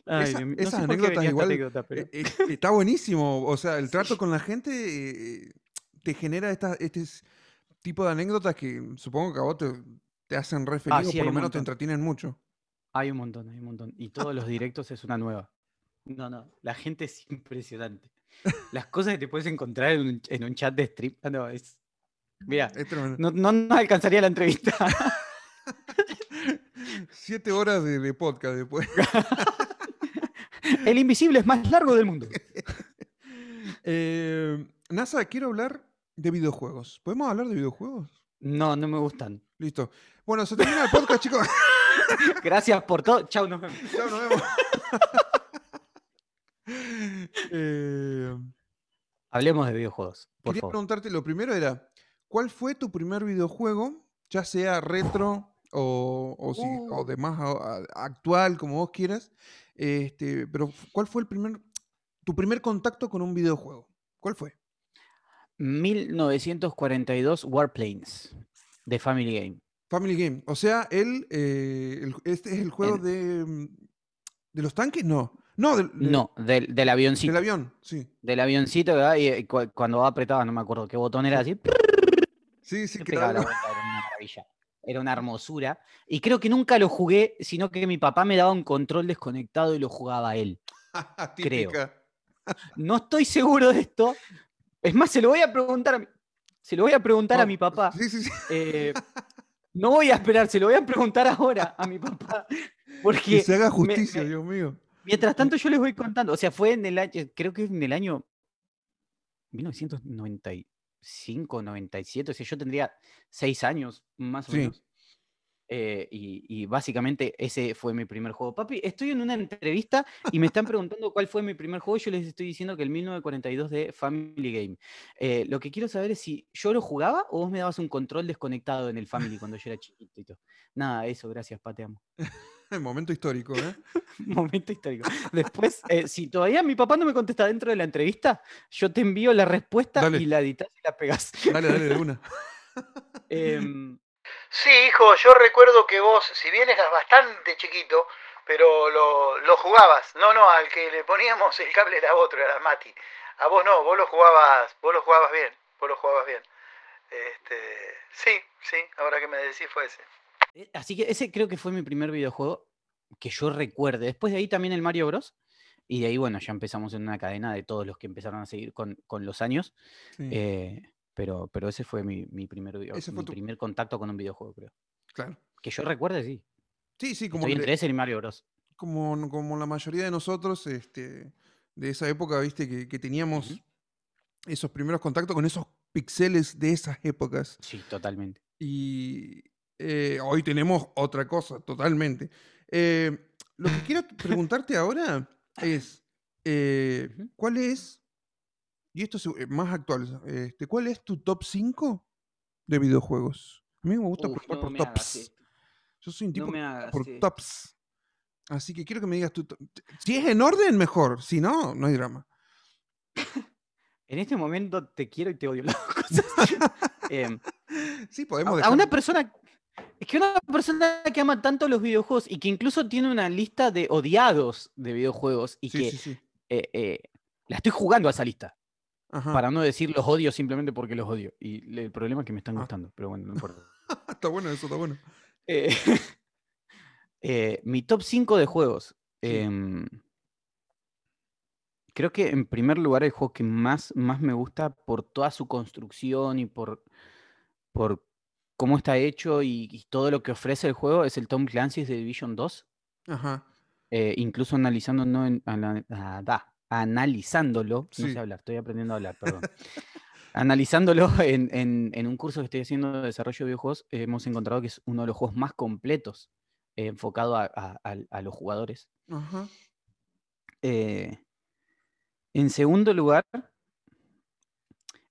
Ay, Esa- Dios mío, no esas sé anécdotas igual, anécdota, pero- Eh, eh, está buenísimo. O sea, el trato con la gente eh, te genera esta- este tipo de anécdotas que supongo que a vos te, te hacen re feliz Ah, o por lo menos te entretienen mucho. Hay un montón, hay un montón. Y todos los directos es una nueva. No, no, la gente es impresionante. Las cosas que te puedes encontrar en un, en un chat de stream. ah, No, es. Mira, no, no, no alcanzaría la entrevista. Siete horas de, de podcast después. El invisible es más largo del mundo. Eh, NASA, quiero hablar de videojuegos. ¿Podemos hablar de videojuegos? No, no me gustan. Listo. Bueno, se termina el podcast, chicos. Gracias por todo. Chau, nos vemos. Chao, nos vemos. Eh, Hablemos de videojuegos, por quería favor. preguntarte, lo primero era, ¿cuál fue tu primer videojuego, ya sea retro o, o, si- o de más a- a- actual, como vos quieras? Este, pero ¿cuál fue el primer, tu primer contacto con un videojuego? ¿Cuál fue? 1942 Warplanes de Family Game. Family Game. O sea, el, eh, el- este es el juego El- de, mm, de los tanques, no. No, del, de- No, del, del avioncito. del avión, sí. Del avioncito, ¿verdad? Y, cu- cuando apretaba, no me acuerdo qué botón era así. Sí, sí, que pegaba la vuelta, era una maravilla. Era una hermosura. Y creo que nunca lo jugué, sino que mi papá me daba un control desconectado y lo jugaba él. creo. No estoy seguro de esto. Es más, se lo voy a preguntar a mi, se lo voy a preguntar a Oh, mi papá. Sí, sí, sí. Eh, no voy a esperar, se lo voy a preguntar ahora a mi papá. Que se haga justicia, me- Dios mío. mientras tanto yo les voy contando. O sea, fue en el año, creo que en el año 1995, 97. O sea, yo tendría seis años, más o Sí. menos. eh, y, y básicamente ese fue mi primer juego. Papi, estoy en una entrevista y me están preguntando cuál fue mi primer juego. Yo les estoy diciendo que el 1942 de Family Game. Eh, lo que quiero saber es si yo lo jugaba o vos me dabas un control desconectado en el Family cuando yo era chiquitito. Nada, eso, gracias, pa, amo. Momento histórico, ¿eh? Momento histórico. Después, eh, si todavía mi papá no me contesta dentro de la entrevista, yo te envío la respuesta Dale. y la editas y la pegas. Dale, dale, de una. Em, Sí, hijo, yo recuerdo que vos, si bien eras bastante chiquito, pero lo, lo jugabas. No, no, al que le poníamos el cable era otro, era Mati. A vos no, vos lo jugabas, vos lo jugabas bien, vos lo jugabas bien. Este, sí, sí, ahora que me decís fue ese. Eh, Así que ese creo que fue mi primer videojuego que yo recuerde. Después de ahí también el Mario Bros. Y de ahí, bueno, ya empezamos en una cadena de todos los que empezaron a seguir con, con los años. Sí, eh, pero, pero ese fue mi, mi primer, video- Ese fue mi tu- primer contacto con un videojuego, creo. claro. Que yo recuerde, sí. Sí, sí, como, Estoy entre ese y Mario Bros. como, como la mayoría de nosotros este, de esa época, viste, que, que teníamos esos primeros contactos con esos pixeles de esas épocas. Sí, totalmente. Y eh, hoy tenemos otra cosa, totalmente. Eh, lo que quiero preguntarte ahora es, eh. ¿cuál es, y esto es más actual, este, ¿cuál es tu top 5 de videojuegos? A mí me gusta Uf, preguntar no por me tops. Yo soy un tipo hagas por tops. Así que quiero que me digas tu top. Si es en orden, mejor. Si no, no hay drama. En este momento te quiero y te odio. las cosas. Em, Sí, podemos a, a una persona. Es que una persona que ama tanto los videojuegos y que incluso tiene una lista de odiados de videojuegos y Sí, que sí, sí. eh, eh, la estoy jugando a esa lista. Ajá. Para no decir los odio simplemente porque los odio. Y el problema es que me están Ah. gustando, pero bueno, no importa. está bueno eso, está bueno. Eh, mi top 5 de juegos. Em, creo que en primer lugar el juego que más, más me gusta por toda su construcción y por, por cómo está hecho y, y todo lo que ofrece el juego es el Tom Clancy's de Division 2. Ajá. eh, incluso analizando, no en- ana- ah, da, analizándolo, no Sí. sé hablar, estoy aprendiendo a hablar, perdón. Analizándolo en, en- en un curso que estoy haciendo de desarrollo de videojuegos, eh, hemos encontrado que es uno de los juegos más completos eh, enfocado a, a- a- a los jugadores. Ajá. Eh, en segundo lugar,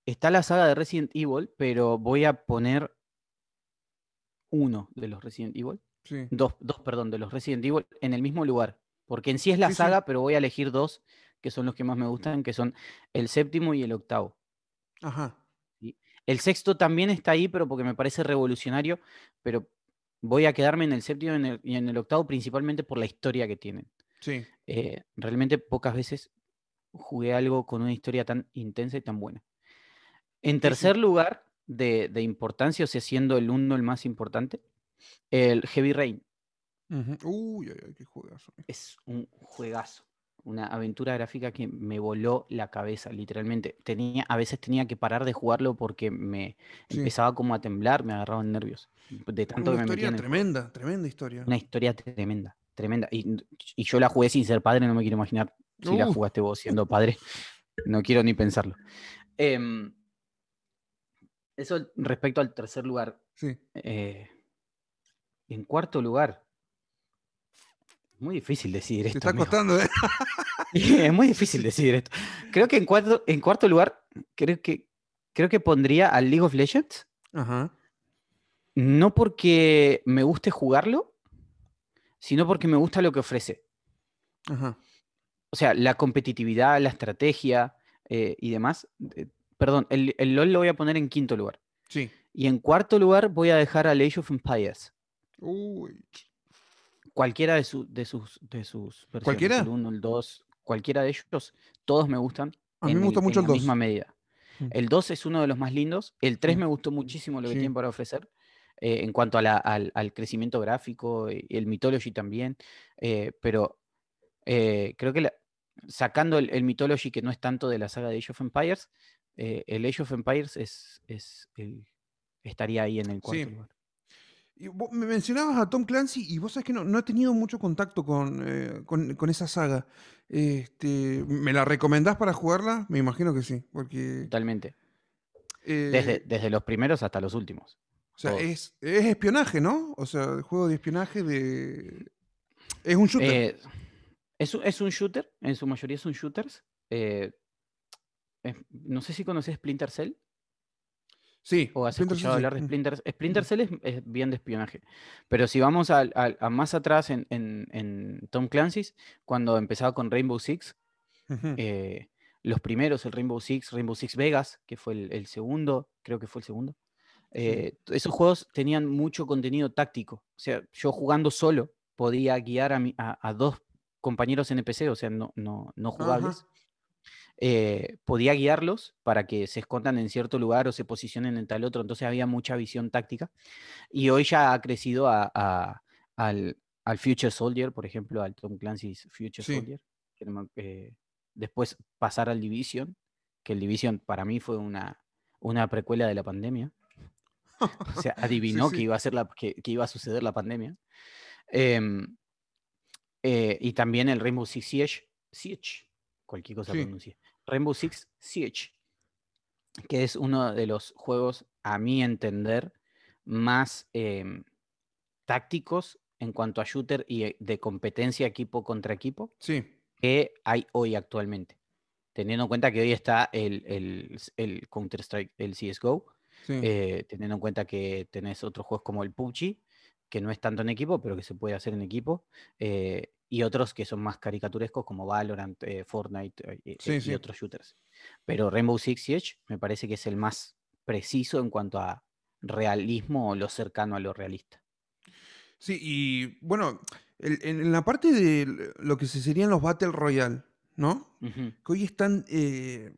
está la saga de Resident Evil, pero voy a poner uno de los Resident Evil, Sí. dos, dos, perdón, de los Resident Evil en el mismo lugar. Porque en sí es la Sí, sí. saga, pero voy a elegir dos que son los que más me gustan, que son el séptimo y el octavo. Ajá. El sexto también está ahí, pero porque me parece revolucionario, pero voy a quedarme en el séptimo y en el, y en el octavo principalmente por la historia que tienen. Sí. Eh, realmente pocas veces jugué algo con una historia tan intensa y tan buena. En tercer lugar, de, de importancia, o sea, siendo el uno el más importante, el Heavy Rain. Uy, ay, ay, qué juegazo. Es un juegazo, una aventura gráfica que me voló la cabeza, literalmente. Tenía, a veces tenía que parar de jugarlo porque me Sí. empezaba como a temblar, me agarraban nervios. De tanto Una que me historia el juego. tremenda, tremenda historia. Una historia tremenda, tremenda. Y, y yo la jugué sin ser padre, no me quiero imaginar si la jugaste vos siendo padre. No quiero ni pensarlo. Em, eso respecto al tercer lugar. Sí. Eh, en cuarto lugar. Muy difícil decidir Te esto. está amigo. costando, ¿eh? es muy difícil decidir esto. Creo que en cuarto, en cuarto lugar, creo que, creo que pondría al League of Legends. Ajá. No porque me guste jugarlo, sino porque me gusta lo que ofrece. Ajá. O sea, la competitividad, la estrategia eh, y demás. eh, perdón, el, el LOL lo voy a poner en quinto lugar. Sí. Y en cuarto lugar voy a dejar a Age of Empires. Uy. Cualquiera de, su- de sus, de sus versiones. ¿Cualquiera? El 1, el 2, cualquiera de ellos, todos me gustan. A mí en me gusta el- mucho en el la 2. misma medida. Mm. El 2 es uno de los más lindos. El 3 Sí. me gustó muchísimo lo que Sí. tienen para ofrecer. eh, en cuanto a la- al, al crecimiento gráfico y el Mythology también. eh, pero eh, creo que la- sacando el, el Mythology, que no es tanto de la saga de Age of Empires, eh, el Age of Empires es, es el- estaría ahí en el cuarto Sí. lugar. Y vos me mencionabas a Tom Clancy y vos sabés que no, no he tenido mucho contacto con, eh, con, con esa saga. Este, ¿Me la recomendás para jugarla? Me imagino que sí, porque... Totalmente. eh, Desde, desde los primeros hasta los últimos. O sea, es, es espionaje, ¿no? O sea, el juego de espionaje de. Es un shooter. Eh, es, un- es un shooter, en su mayoría son shooters. eh, no sé si conoces Splinter Cell sí. o has Splinter Cell, escuchado hablar de. Splinter Splinter Cell. Es, es bien de espionaje. Pero si vamos a, más atrás en, en- en Tom Clancy's, cuando empezaba con Rainbow Six, eh, los primeros, el Rainbow Six, Rainbow Six Vegas, que fue el, el segundo, creo que fue el segundo. eh, esos juegos tenían mucho contenido táctico. O sea, yo jugando solo podía guiar a, mi- a- a dos compañeros NPC, o sea, no, no, no jugables. Eh, podía guiarlos para que se escondan en cierto lugar o se posicionen en tal otro. Entonces había mucha visión táctica. Y hoy ya ha crecido a- a- al, al Future Soldier, por ejemplo, al Tom Clancy's Future Sí. Soldier. eh, después pasar al Division, que el Division para mí fue una, una precuela de la pandemia. O sea, adivinó sí. Que, iba a ser la, que, que iba a suceder la pandemia. Em, eh, y también el Rainbow Six Siege, Siege, cualquier cosa Sí. pronuncie. Rainbow Six Siege, que es uno de los juegos, a mi entender, más em, tácticos en cuanto a shooter y eh, de competencia equipo contra equipo Sí. que hay hoy actualmente. Teniendo en cuenta que hoy está el, el, el Counter-Strike, el CSGO, sí. eh, teniendo en cuenta que tenés otros juegos como el PUBG, que no es tanto en equipo, pero que se puede hacer en equipo, eh, y otros que son más caricaturescos como Valorant, eh, Fortnite eh, Sí, sí. y otros shooters. Pero Rainbow Six Siege me parece que es el más preciso en cuanto a realismo o lo cercano a lo realista. Sí, y bueno, el- en, la parte de lo que se serían los Battle Royale, ¿no? Que hoy están. eh,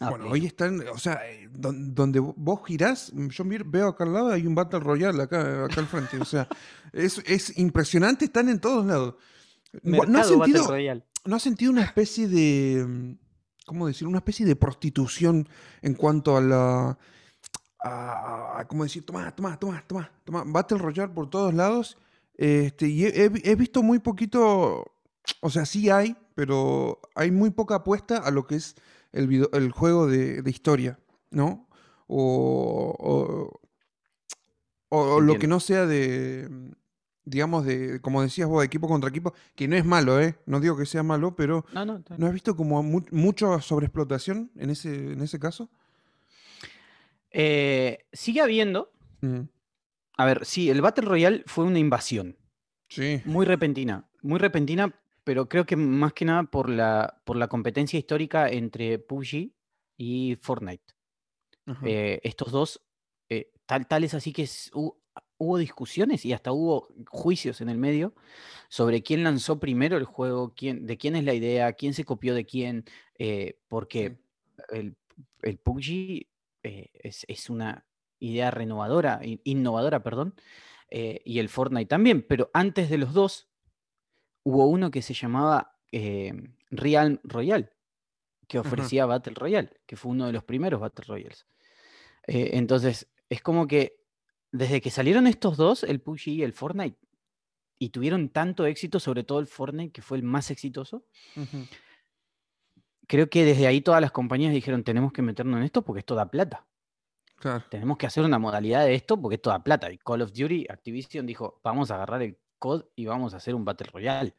A bueno, hoy están. O sea, don- donde vo- vos girás, mm, yo mir- veo acá al lado, hay un Battle Royale acá, acá al frente. O sea, es, es impresionante, están en todos lados. ¿No has, sentido. ¿No has sentido una especie de. mm, ¿Cómo decir? Una especie de prostitución en cuanto a la. A, a- ¿Cómo decir? Toma, toma, toma, toma, toma. Battle Royale por todos lados. Este, y he, he vi- he visto muy poquito. O sea, sí hay, pero hay muy poca apuesta a lo que es el, video- el juego de, de historia, ¿no? O, o, o- o lo que no sea de, mm, digamos, de, como decías vos, de equipo contra equipo, que no es malo, ¿eh? No digo que sea malo, pero No, no, está- ¿no has visto como mu- mucha sobreexplotación en ese, en ese caso? Eh, sigue habiendo. A ver, sí, el Battle Royale fue una invasión. Sí, Muy repentina. Muy repentina, pero creo que más que nada por la, por la competencia histórica entre PUBG y Fortnite. Eh, estos dos, eh, tal, tal es así que es- hu- hubo discusiones y hasta hubo juicios en el medio sobre quién lanzó primero el juego, quién, de quién es la idea, quién se copió de quién, eh, porque el, el PUBG eh, es, es una idea renovadora, in- innovadora, perdón, eh, y el Fortnite también, pero antes de los dos hubo uno que se llamaba Realm Royale, que ofrecía Battle Royale, que fue uno de los primeros Battle Royales. Entonces, es como que desde que salieron estos dos, el PUBG y el Fortnite, y tuvieron tanto éxito, sobre todo el Fortnite, que fue el más exitoso, creo que desde ahí todas las compañías dijeron, tenemos que meternos en esto porque esto da plata. claro. Tenemos que hacer una modalidad de esto porque esto da plata. Y Call of Duty, Activision dijo, vamos a agarrar el COD y vamos a hacer un Battle Royale.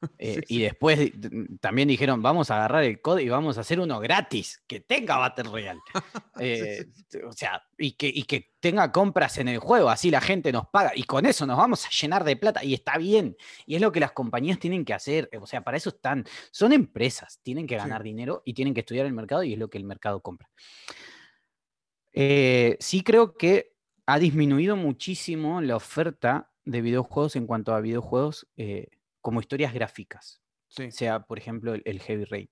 Eh, Sí, Y después d- también dijeron, vamos a agarrar el COD y vamos a hacer uno gratis, que tenga Battle Royale. Eh, o sea, y que, y que tenga compras en el juego, así la gente nos paga y con eso nos vamos a llenar de plata y está bien. Y es lo que las compañías tienen que hacer. O sea, para eso están. Son empresas, tienen que ganar dinero y tienen que estudiar el mercado y es lo que el mercado compra. Eh, sí creo que ha disminuido muchísimo la oferta de videojuegos en cuanto a videojuegos eh, como historias gráficas Sí, sea por ejemplo el, el Heavy Rain,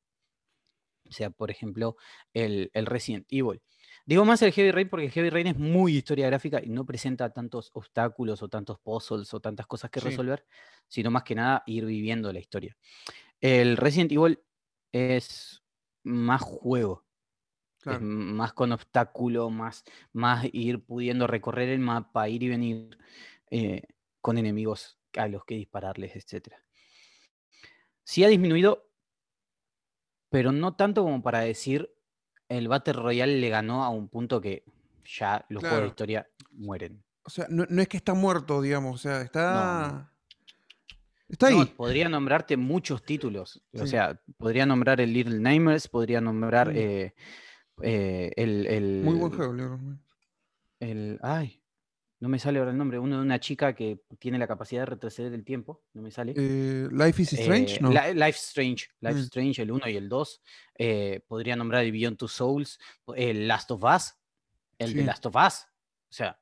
sea por ejemplo el, el Resident Evil. Digo más el Heavy Rain porque el Heavy Rain es muy historia gráfica y no presenta tantos obstáculos o tantos puzzles o tantas cosas que Sí. resolver, sino más que nada ir viviendo la historia. El Resident Evil es más juego, claro. más con obstáculo, más, más ir pudiendo recorrer el mapa, ir y venir eh, con enemigos a los que dispararles, etc. Sí ha disminuido, pero no tanto como para decir el Battle Royale le ganó a un punto que ya los juegos de historia mueren. O sea, no, no es que está muerto, digamos. O sea, está. No, Está ahí. No, podría nombrarte muchos títulos. O sea, podría nombrar el Little Nightmares, podría nombrar Mm. eh, eh, el, el- Muy buen juego, el- Ay, no me sale ahora el nombre. Uno de una chica que tiene la capacidad de retroceder el tiempo. No me sale. Eh, Life is Strange, Eh, ¿no? Li- Life Strange, Life Mm. Strange, el 1 y el 2. Eh, podría nombrar el Beyond Two Souls, el Last of Us, el de. Last of Us. O sea,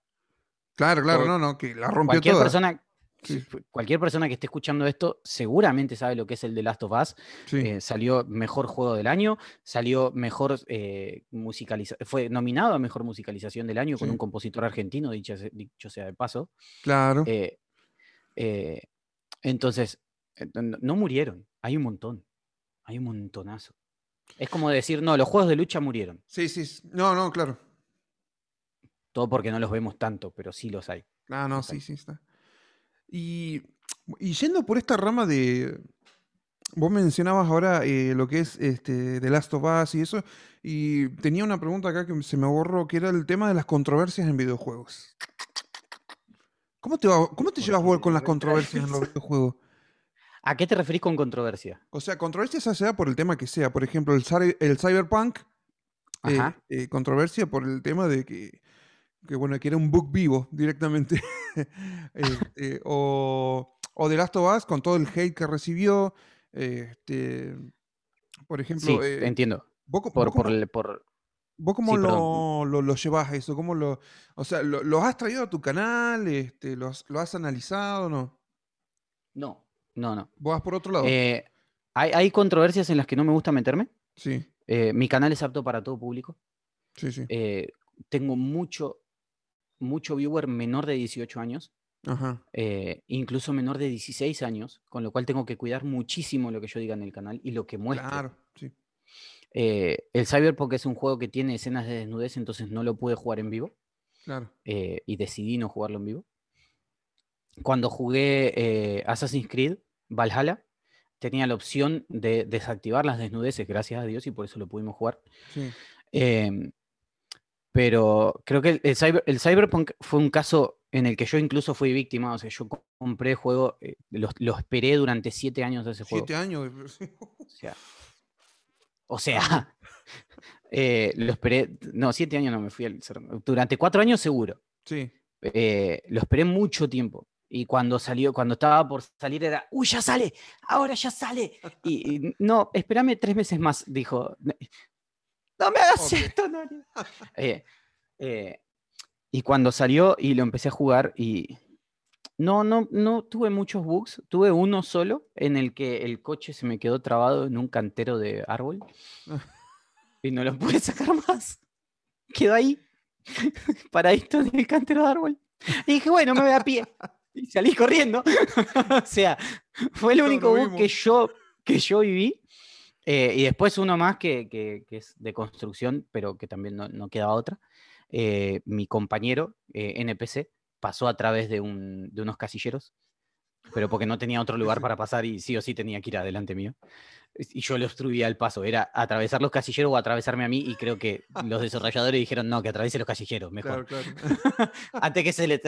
Claro, claro, no, no, que la rompió cualquier toda. persona, Sí. cualquier persona que esté escuchando esto seguramente sabe lo que es el de Last of Us. Sí. Eh, salió mejor juego del año, salió mejor eh, musicalización, fue nominado a mejor musicalización del año con un compositor argentino, dicho, dicho sea de paso. claro. Eh, entonces, no, murieron, hay un montón, hay un montonazo. Es como decir, no, los juegos de lucha murieron, Sí, sí. No, no, claro. todo porque no los vemos tanto, pero sí los hay. Ah, no, sí, sí, está. Y, y yendo por esta rama de. Vos mencionabas ahora eh, lo que es este, The Last of Us y eso, y tenía una pregunta acá que se me borró, que era el tema de las controversias en videojuegos. ¿Cómo te, va- cómo te llevas vos con las controversias en los videojuegos? ¿A qué te referís con controversia? O sea, controversias ya sea por el tema que sea. Por ejemplo, el, el Cyberpunk, eh, Ajá. eh, controversia por el tema de que, que, bueno, que era un bug vivo directamente. Este, o, o The Last of Us con todo el hate que recibió. este, por ejemplo, Sí, eh, entiendo. ¿vos, co- Por, vos por, cómo, el- por- vos cómo sí, lo, lo, lo llevas a eso? ¿Cómo lo, o sea, lo, lo has traído a tu canal? Este, ¿lo, has, lo has analizado? ¿No? No, no, no. ¿Vos vas por otro lado? Eh, hay, hay controversias en las que no me gusta meterme. sí, Eh, mi canal es apto para todo público. sí, sí. Eh, tengo mucho, mucho viewer menor de 18 años, Ajá. eh, incluso menor de 16 años, con lo cual tengo que cuidar muchísimo lo que yo diga en el canal y lo que muestre. Claro, sí. Eh, el Cyberpunk es un juego que tiene escenas de desnudez, entonces no lo pude jugar en vivo Claro. eh, y decidí no jugarlo en vivo. Cuando jugué Assassin's Creed Valhalla, tenía la opción de desactivar las desnudeces, gracias a Dios, y por eso lo pudimos jugar. Sí. Pero creo que el, el cyber- el Cyberpunk fue un caso en el que yo incluso fui víctima. O sea, yo co- compré el juego, eh, lo, lo esperé durante siete años de ese juego. Siete años. O sea, o sea eh, lo esperé. No, siete años no me fui al. Durante cuatro años seguro. Sí. eh, lo esperé mucho tiempo. Y cuando salió, cuando estaba por salir era, uy, ya sale, ahora ya sale. Y, y no, espérame tres meses más, dijo. No me hagas Ok. esto, Nori". Eh, eh, y cuando salió y lo empecé a jugar y no, no, no tuve muchos bugs, tuve uno solo en el que el coche se me quedó trabado en un cantero de árbol y no lo pude sacar más. Quedó ahí, paradito en el cantero de árbol. Y dije, bueno, me voy a pie. Y salí corriendo. o sea, fue el único bug que yo, que yo viví. Eh, y después uno más que, que- que es de construcción, pero que también no, no quedaba otra. Eh, mi compañero, eh, NPC, pasó a través de, un- de unos casilleros, pero porque no tenía otro lugar para pasar y sí o sí tenía que ir adelante mío. Y yo le obstruía el paso, era atravesar los casilleros o atravesarme a mí y creo que los desarrolladores dijeron, no, que atraviese los casilleros, mejor. Claro, claro. antes que se le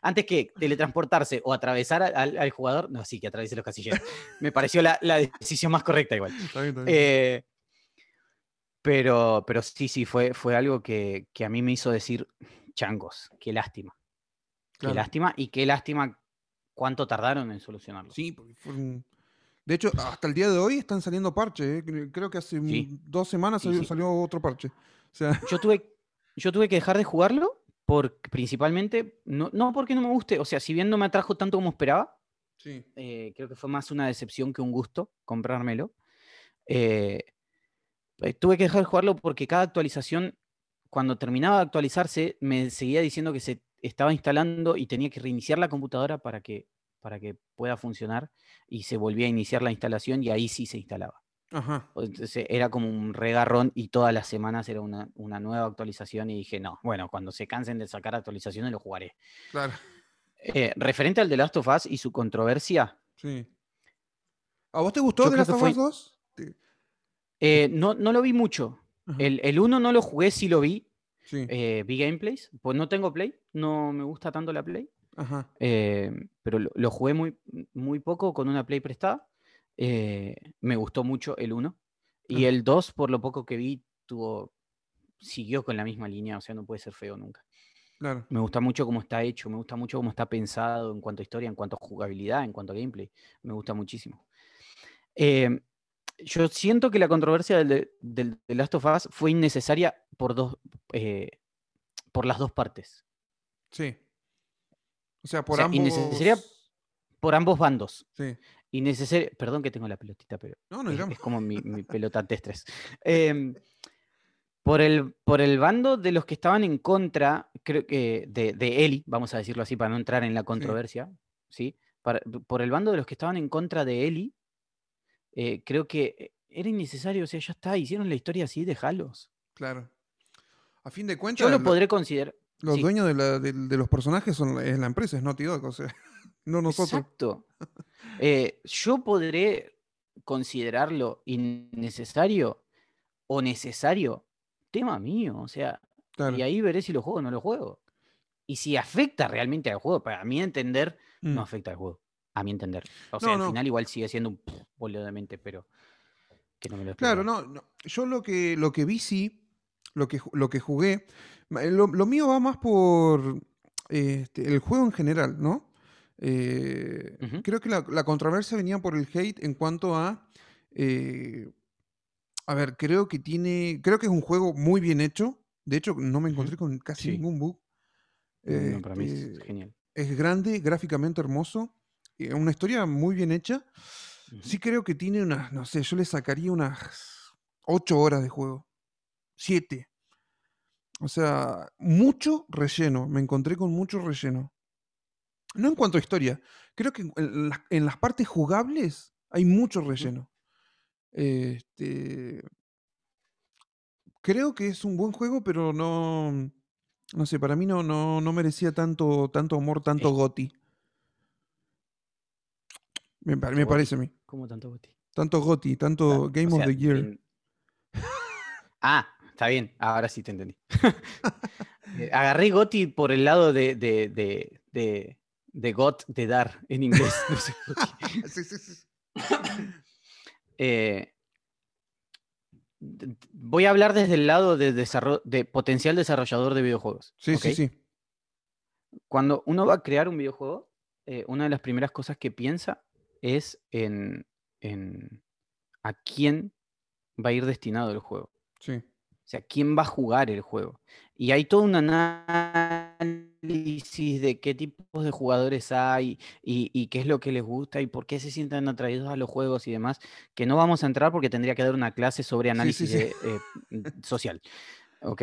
antes que teletransportarse o atravesar al, jugador, no, sí, que atraviese los casilleros. Me pareció la, la decisión más correcta igual. Está bien, está bien. Eh, pero, pero sí, sí, fue, fue algo que, que a mí me hizo decir, changos, qué lástima. Claro. Qué lástima y qué lástima cuánto tardaron en solucionarlo. Sí, porque fueron- De hecho, hasta el día de hoy están saliendo parches. ¿eh? Cre- Creo que hace Sí. dos semanas Sí, salió, sí. salió otro parche. O sea, Yo tuve, yo tuve que dejar de jugarlo por, principalmente, no, no porque no me guste, o sea, si bien no me atrajo tanto como esperaba, sí. eh, creo que fue más una decepción que un gusto comprármelo. Eh, eh, tuve que dejar de jugarlo porque cada actualización, cuando terminaba de actualizarse, me seguía diciendo que se estaba instalando y tenía que reiniciar la computadora para que, para que pueda funcionar y se volvía a iniciar la instalación y ahí sí se instalaba. Ajá. Entonces era como un regarrón y todas las semanas era una, una nueva actualización y dije, no, bueno, cuando se cansen de sacar actualizaciones lo jugaré. Claro. Eh, referente al The Last of Us y su controversia, Sí. ¿A vos te gustó Yo de creo las que of Us 2? Te- eh, no, no lo vi mucho. Ajá. El, el 1 no lo jugué, sí lo vi. Sí. eh, vi gameplays. Pues no tengo Play, no me gusta tanto la Play. Ajá. pero lo, lo jugué muy, muy poco con una Play prestada. Eh, me gustó mucho el 1. Y el 2, por lo poco que vi, tuvo, siguió con la misma línea, o sea, no puede ser feo nunca. Claro. Me gusta mucho cómo está hecho, me gusta mucho cómo está pensado en cuanto a historia, en cuanto a jugabilidad, en cuanto a gameplay. Me gusta muchísimo. Eh, yo siento que la controversia del, de- del The Last of Us fue innecesaria por, dos, eh, por las dos partes. Sí. O sea, por sea, ambos. innecesaria- Por ambos bandos. Sí. Innecesaria. Perdón que tengo la pelotita, pero No, no es, es como mi, mi pelota de estrés. Em, por, el, por el bando de los que estaban en contra, creo que de, de Eli, vamos a decirlo así para no entrar en la controversia, ¿sí? Para- por el bando de los que estaban en contra de Eli, eh, creo que era innecesario, o sea, ya está, hicieron la historia así, déjalos. Claro. A fin de cuentas, Yo lo podré considerar. los sí. dueños de, la- de- de los personajes son la- es la empresa, es Naughty Dog, o sea, no nosotros. Exacto. Eh, yo podré considerarlo innecesario o necesario, tema mío, o sea, Claro. y ahí veré si lo juego o no lo juego. Y si afecta realmente al juego, para mí entender, Mm. no afecta al juego. A mi entender. O sea, No, al no. final igual sigue siendo un boludo de mente, pero que no me lo Claro, no, no. Yo lo que, lo que vi sí, lo que, lo que jugué, lo, lo mío va más por este, el juego en general, ¿no? Eh. Creo que la, la controversia venía por el hate en cuanto a... eh, a ver, creo que tiene... Creo que es un juego muy bien hecho. De hecho, no me encontré con casi Sí. ningún bug. No, para mí es genial. es grande, gráficamente hermoso. eh, Una historia muy bien hecha. Sí creo que tiene unas, no sé, yo le sacaría unas 8 horas de juego. 7. O sea, mucho relleno. Me encontré con mucho relleno. No en cuanto a historia. Creo que en, las, en las partes jugables hay mucho relleno. Este, creo que es un buen juego, pero no... No sé, para mí no, no, no merecía tanto, tanto amor, tanto Es- goti. Me, pa- me Goti. parece a mí. ¿Cómo tanto Goti? Tanto GOTY, tanto Game o of the Year. en- Ah, está bien, ahora sí te entendí. Eh, Agarré Goti por el lado de, de, de, de, de got, de dar en inglés. No sé por qué. Sí, sí, sí. Eh, voy a hablar desde el lado de, de potencial desarrollador de videojuegos. Sí, sí, sí. Cuando uno va a crear un videojuego, eh, una de las primeras cosas que piensa es en, en a quién va a ir destinado el juego. Sí. O sea, quién va a jugar el juego. Y hay todo un análisis de qué tipos de jugadores hay y, y qué es lo que les gusta y por qué se sienten atraídos a los juegos y demás, que no vamos a entrar porque tendría que dar una clase sobre análisis sí. de, eh, mm, social. ¿Ok?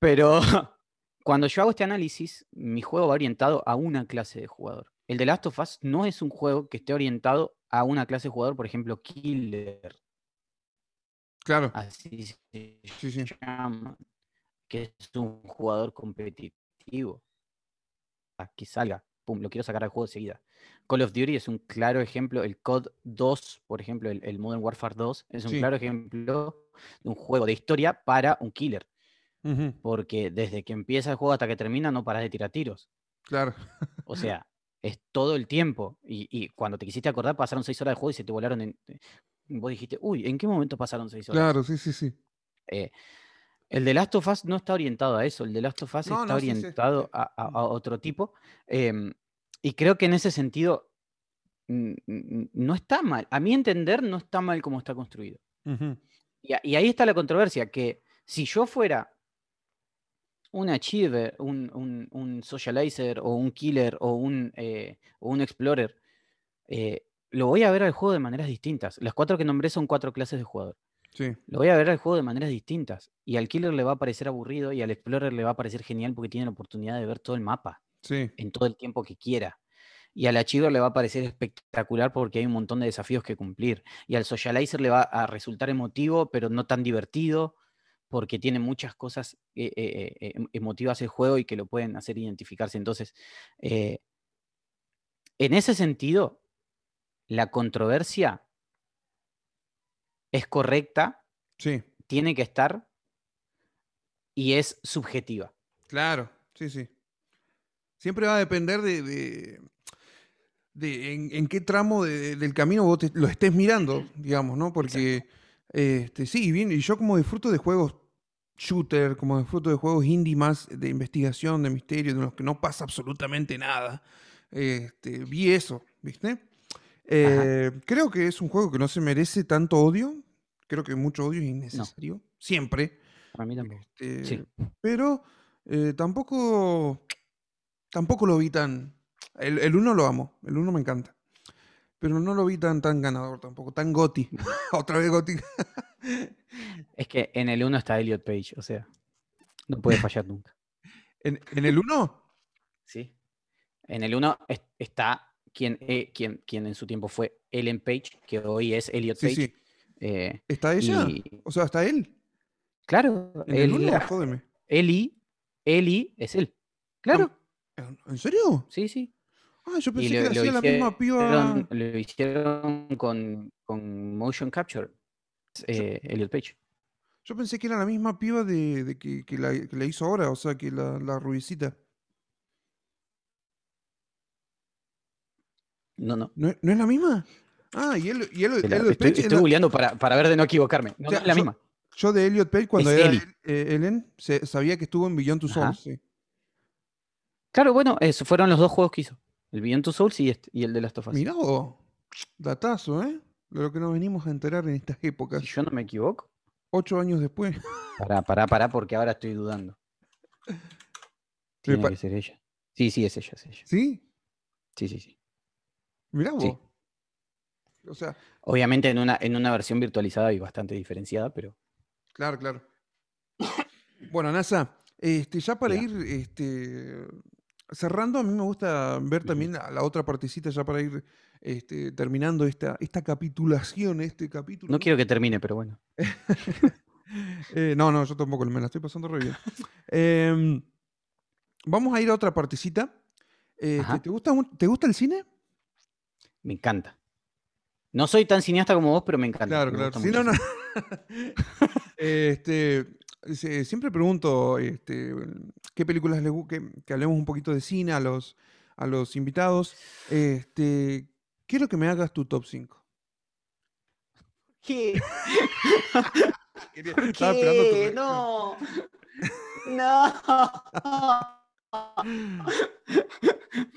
Pero cuando yo hago este análisis, mi juego va orientado a una clase de jugador. El de Last of Us no es un juego que esté orientado a una clase de jugador, por ejemplo, Killer. Claro. Así se Sí, sí. llama, que es un jugador competitivo. A que salga, pum, lo quiero sacar al juego enseguida. Call of Duty es un claro ejemplo, el COD 2, por ejemplo, el, el Modern Warfare 2, es un Sí. claro ejemplo de un juego de historia para un killer, porque desde que empieza el juego hasta que termina no paras de tirar tiros. Claro. O sea, es todo el tiempo. Y, y cuando te quisiste acordar, pasaron seis horas de juego y se te volaron en... Vos dijiste, uy, ¿en qué momento pasaron seis horas? Claro, sí, sí, sí. Eh, el de Last of Us no está orientado a eso, el de Last of Us No, está no, sí, sí, orientado sí. a, otro tipo. em, y creo que en ese sentido no está mal. A mi entender, no está mal como está construido. Y, a- y ahí está la controversia, que si yo fuera un achiever, un, un- un socializer o un killer o un, eh, o un explorer, eh, lo voy a ver al juego de maneras distintas. Las cuatro que nombré son cuatro clases de jugador. Sí. Lo voy a ver al juego de maneras distintas. Y al killer le va a parecer aburrido y al explorer le va a parecer genial porque tiene la oportunidad de ver todo el mapa Sí. en todo el tiempo que quiera. Y al achiever le va a parecer espectacular porque hay un montón de desafíos que cumplir. Y al socializer le va a resultar emotivo, pero no tan divertido, porque tiene muchas cosas eh, eh, eh, em- emotivas el juego y que lo pueden hacer identificarse. Entonces, eh, en ese sentido, la controversia es correcta Sí. tiene que estar, y es subjetiva. Claro, sí, sí. Siempre va a depender de, de, de en, en qué tramo de- del camino vos te- lo estés mirando, digamos, ¿no? Porque, este, sí, bien, y yo como disfruto de juegos shooter, como disfruto de juegos indie más de investigación, de misterio, de los que no pasa absolutamente nada, este, vi eso, ¿viste? Eh, creo que es un juego que no se merece tanto odio, creo que mucho odio es innecesario, siempre. Para mí tampoco. Este, Sí. Pero eh, tampoco, tampoco lo vi tan... El, el uno lo amo, el uno me encanta. Pero no lo vi tan, tan ganador tampoco, tan goti. Otra vez goti. Es que en el 1 está Elliot Page, o sea, no puede fallar nunca. ¿En, en el uno? ¿Sí? En el 1 está quien, eh, quien, quien en su tiempo fue Ellen Page, que hoy es Elliot Sí, Page. sí. Eh, ¿Está ella? y- O sea, ¿está él? claro, ¿En el él- uno? Jódeme. Eli, Eli es él. Claro, ¿En serio? sí, sí. Ah, yo pensé lo, que hacía la misma piba... lo hicieron con, con motion capture. eh, Elliot Page. Yo pensé que era la misma piba de, de que, que la, que la hizo ahora, o sea, que la, la rubicita. No, no. ¿No, no es la misma? Ah, y él, y él, te la- Elliot estoy Page estoy la- googleando para, para ver de no equivocarme. No, O sea, no es la yo- misma. Yo de Elliot Page, cuando Es era Ellie. él- eh, Ellen, se- sabía que estuvo en Beyond Two. Souls, sí. Claro, bueno, esos fueron los dos juegos que hizo. El Beyond Two Souls y, este, y el de Last of Us. Mirá vos, datazo, ¿eh? De lo que nos venimos a enterar en estas épocas. Si yo no me equivoco. Ocho años después. Pará, pará, pará, porque ahora estoy dudando. Tiene que ser ella. Sí, sí, es ella, es ella. ¿Sí? Sí, sí, sí. Mirá vos. Sí. O sea, Obviamente en una, en una versión virtualizada y bastante diferenciada, pero claro, claro. Bueno, NASA, este, ya para ir este, cerrando, a mí me gusta ver también la, la otra partecita ya para ir este, terminando esta, esta capitulación, este capítulo. no quiero que termine, pero bueno. Eh, no, no, yo tampoco me la estoy pasando re bien. Em, vamos a ir a otra partecita. ¿te, gusta, ¿Te gusta el cine? Me encanta. No soy tan cineasta como vos, pero me encanta. Claro, me claro. Sí, no, no. este, siempre pregunto este, qué películas le gu- que, que hablemos un poquito de cine a los, a los invitados. Este, quiero que me hagas tu top 5. ¿Qué? ¿Por Estaba esperando tu reacción. No. No.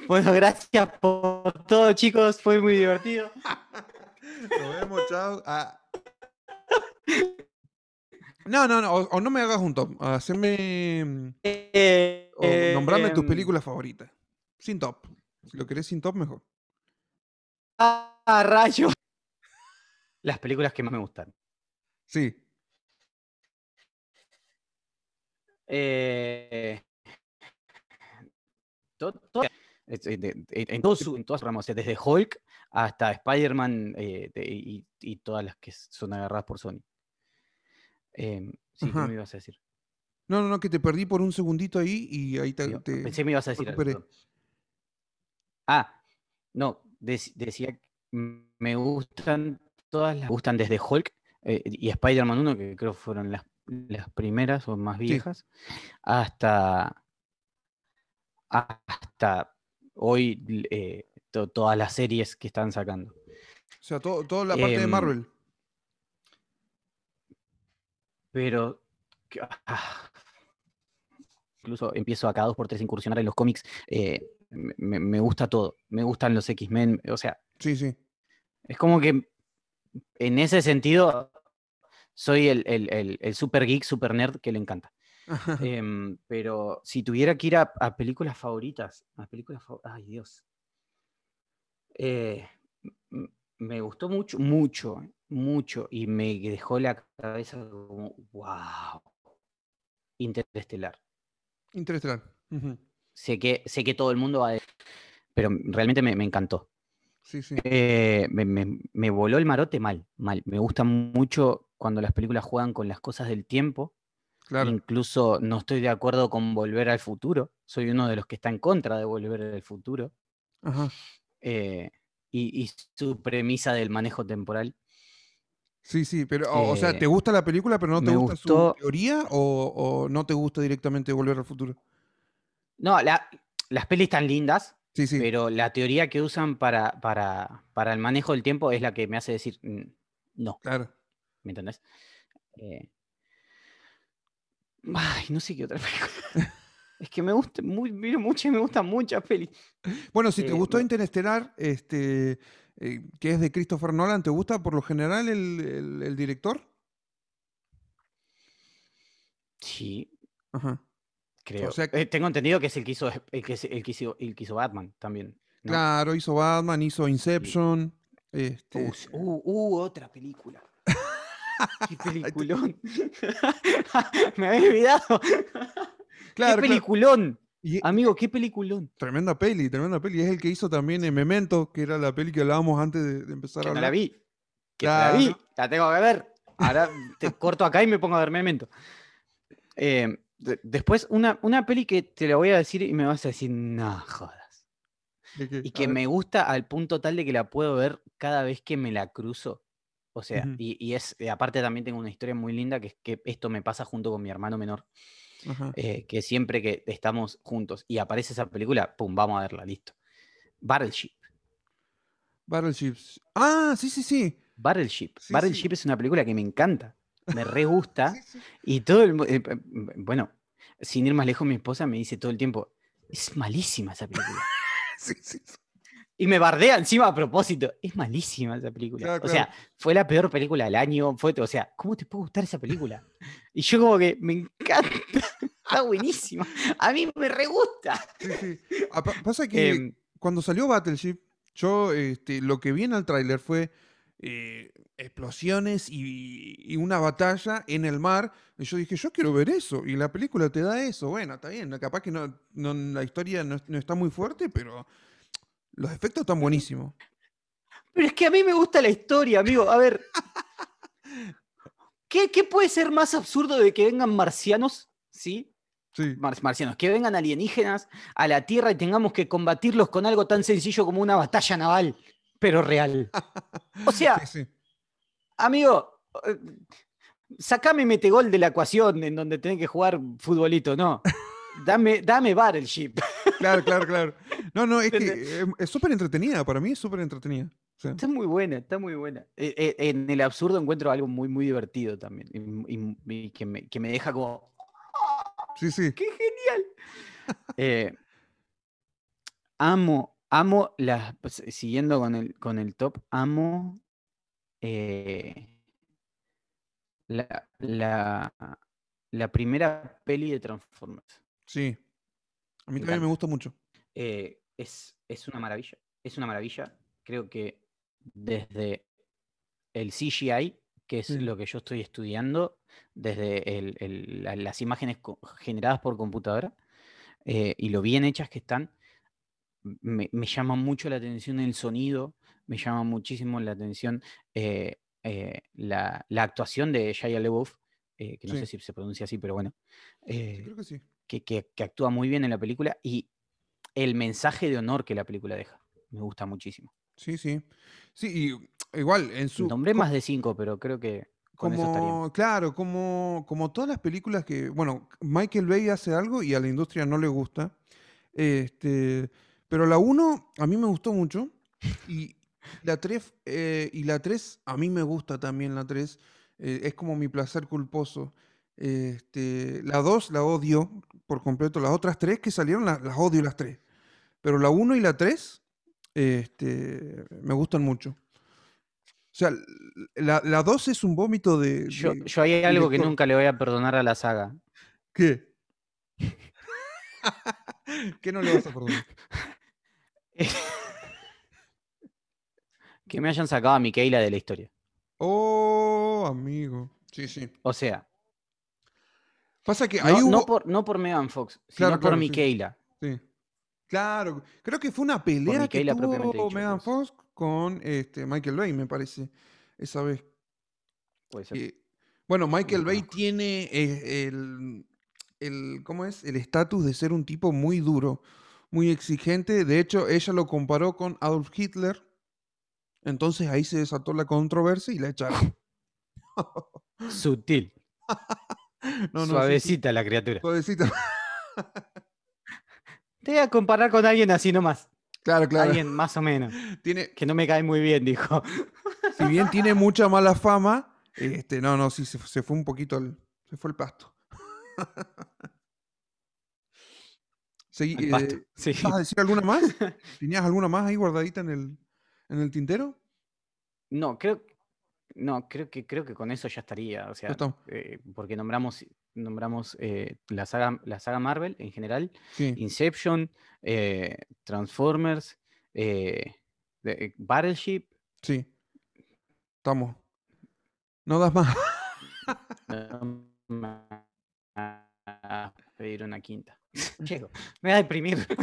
Bueno, gracias por todo, chicos. Fue muy divertido. Nos vemos, chao. Ah. No, no, no. O, o no me hagas un top. Haceme. Eh, O nombrame tus em, películas favoritas. Sin top. Si lo querés sin top, mejor. Ah, rayos. Las películas que más me gustan. Sí. Eh, eh, en, todo su- en todas sus o sea, desde Hulk hasta Spider-Man eh, y, y todas las que son agarradas por Sony. Em, sí, ¿qué me ibas a decir? No, no, no, que te perdí por un segundito ahí y ahí te. Digo, te- Pensé que me ibas a decir algo. Ah, no, dec- decía que me gustan todas las, me gustan desde Hulk eh, y Spider-Man 1, que creo fueron las, las primeras o más viejas, hasta, hasta hoy eh, to- todas las series que están sacando. O sea, todo, toda la parte de Em, Marvel. Pero ah, incluso empiezo a cada dos por tres incursionar en los cómics. eh, me, me- gusta todo. Me gustan los X-Men. O sea, Sí, sí. es como que en ese sentido soy el, el- el- el super geek, super nerd que le encanta. Em, pero si tuviera que ir a, a películas favoritas, a películas fav- Ay, Dios. Eh, me gustó mucho, mucho, mucho, y me dejó la cabeza como, wow. Interestelar. Interestelar. Sé que, sé que todo el mundo va a... Pero realmente me, me encantó. Sí, sí. Eh, me, me- me voló el marote mal, mal. Me gusta mucho cuando las películas juegan con las cosas del tiempo. Claro. Incluso no estoy de acuerdo con volver al futuro. Soy uno de los que está en contra de volver al futuro. Ajá. Eh, y, y su premisa del manejo temporal. Sí, sí, pero, o, o sea, ¿te Eh, gusta la película, pero no te gusta gustó- su teoría o, o no te gusta directamente Volver al Futuro? No, la- las pelis están lindas, Sí, sí. pero la teoría que usan para, para, para el manejo del tiempo es la que me hace decir "Mm, no, Claro. ¿me entendés? Eh, Ay, no sé qué otra película. Es que me gusta, muy, miro muchas, me gustan muchas pelis. Bueno, si te Eh, gustó me- Interestelar, este, eh, que es de Christopher Nolan, ¿te gusta por lo general el, el- el director? Sí, Ajá. creo. sea- Eh, tengo entendido que es el que hizo, el que, el que hizo, el que hizo Batman también. ¿no? Claro, hizo Batman, hizo Inception. Este, Uh, s- uh, uh, otra película. Qué peliculón. Me había olvidado. Claro, qué claro. peliculón. Y- Amigo, qué peliculón. tremenda peli, tremenda peli. Es el que hizo también en Memento, que era la peli que hablábamos antes de, de empezar Que a no hablar. la vi. Que Claro. la vi. La tengo que ver. Ahora te corto acá y me pongo a ver Memento. Eh, de- después, una, una peli que te la voy a decir y me vas a decir, no jodas. Y que me gusta al punto tal de que la puedo ver cada vez que me la cruzo. O sea, y, y es, aparte también tengo una historia muy linda que es que esto me pasa junto con mi hermano menor. Eh, que siempre que estamos juntos y aparece esa película, pum, vamos a verla, listo. Battleship. Battleships. Ah, sí, sí, sí. Battleship. Sí, sí. Battleship es una película que me encanta. Me re gusta. Sí. Y todo el eh, eh, Bueno, sin ir más lejos, mi esposa me dice todo el tiempo: es malísima esa película. Sí, sí. Y me bardea encima a propósito. Es malísima esa película. Claro, O sea, fue la peor película del año. Fue, o sea, ¿cómo te puede gustar esa película? Y yo, como que me encanta. Está buenísima. A mí me re gusta. Sí, sí. Ah, pa- pasa que Em, cuando salió Battleship, yo este, lo que vi en el tráiler fue eh, explosiones y, y una batalla en el mar. Y yo dije, yo quiero ver eso. Y la película te da eso. Bueno, está bien. Capaz que no, no- la historia no, no está muy fuerte, pero los efectos están buenísimos. Pero es que a mí me gusta la historia, amigo. A ver. ¿Qué, qué puede ser más absurdo de que vengan marcianos? ¿Sí? Sí. Mar- marcianos. Que vengan alienígenas a la Tierra y tengamos que combatirlos con algo tan sencillo como una batalla naval, pero real. O sea, Sí, sí. amigo, eh, sacame metegol de la ecuación en donde tenés que jugar futbolito, no. Dame, dame Battleship. Claro, claro, claro. No, no, es que eh, es súper entretenida. Para mí es súper entretenida. Está muy buena, está muy buena. Eh, eh, en el absurdo encuentro algo muy, muy divertido también. Y, y- y que, me, que me deja como, sí, sí. ¡qué genial! Eh, amo, amo las. pues, Siguiendo con el, con el top, amo. eh, la, la, la primera peli de Transformers. Sí. A mí también me gusta mucho. Eh, es, es una maravilla. Es una maravilla. Creo que desde el CGI, que es Sí. lo que yo estoy estudiando, desde el- el- la- las imágenes generadas por computadora eh, y lo bien hechas que están, me, me llama mucho la atención el sonido, me llama muchísimo la atención eh, eh, la, la actuación de Shia LaBeouf, eh, que no Sí. sé si se pronuncia así, pero bueno. Sí, creo que sí. que, que- que actúa muy bien en la película y el mensaje de honor que la película deja. Me gusta muchísimo. Sí, sí. Sí, y igual, en su. Nombré más de cinco, pero creo que con eso estaría. Como, claro, como, como todas las películas que, bueno, Michael Bay hace algo y a la industria no le gusta. Este, pero la 1 a mí me gustó mucho y la 3 y la 3 a mí me gusta también la 3. es como mi placer culposo. Este, la 2 la odio por completo. Las otras tres que salieron la- las odio las tres. Pero la 1 y la 3 este, me gustan mucho. O sea, la, la 2 es un vómito de... Yo, de- yo hay algo que nunca le voy a perdonar a la saga. ¿Qué? ¿Qué no le vas a perdonar? que me hayan sacado a Micaela de la historia. Oh, amigo. Sí, sí. O sea, Pasa que no, ahí hubo... no por, no por Megan Fox, sino Claro, por claro, sí. Sí. Claro, creo que fue una pelea que tuvo Megan. Fox con este, Michael Bay, me parece, esa vez. Puede ser. que- bueno, Michael Bay tiene eh, el, el, ¿cómo es? El estatus de ser un tipo muy duro, muy exigente. De hecho, ella lo comparó con Adolf Hitler. Entonces ahí se desató la controversia y la echaron. Sutil. No, sí, Suavecita la criatura. Suavecita. Te voy a comparar con alguien así nomás. Claro, claro. Alguien más o menos. Tiene, Que no me cae muy bien, dijo. si bien tiene mucha mala fama, este, no, no, sí, se, se fue un poquito al, se fue el pasto. Seguí, Al pasto, eh, sí. ¿Vas a decir alguna más? ¿Tenías alguna más ahí guardadita en el, en el tintero? No, creo, no, creo que creo que con eso ya estaría. O sea, eh, porque nombramos, nombramos eh, la saga, la saga Marvel en general, Sí. Inception, eh, Transformers, eh, de- Battleship. Sí. Estamos. No das más. no pedir una quinta. Llego, me va a deprimir.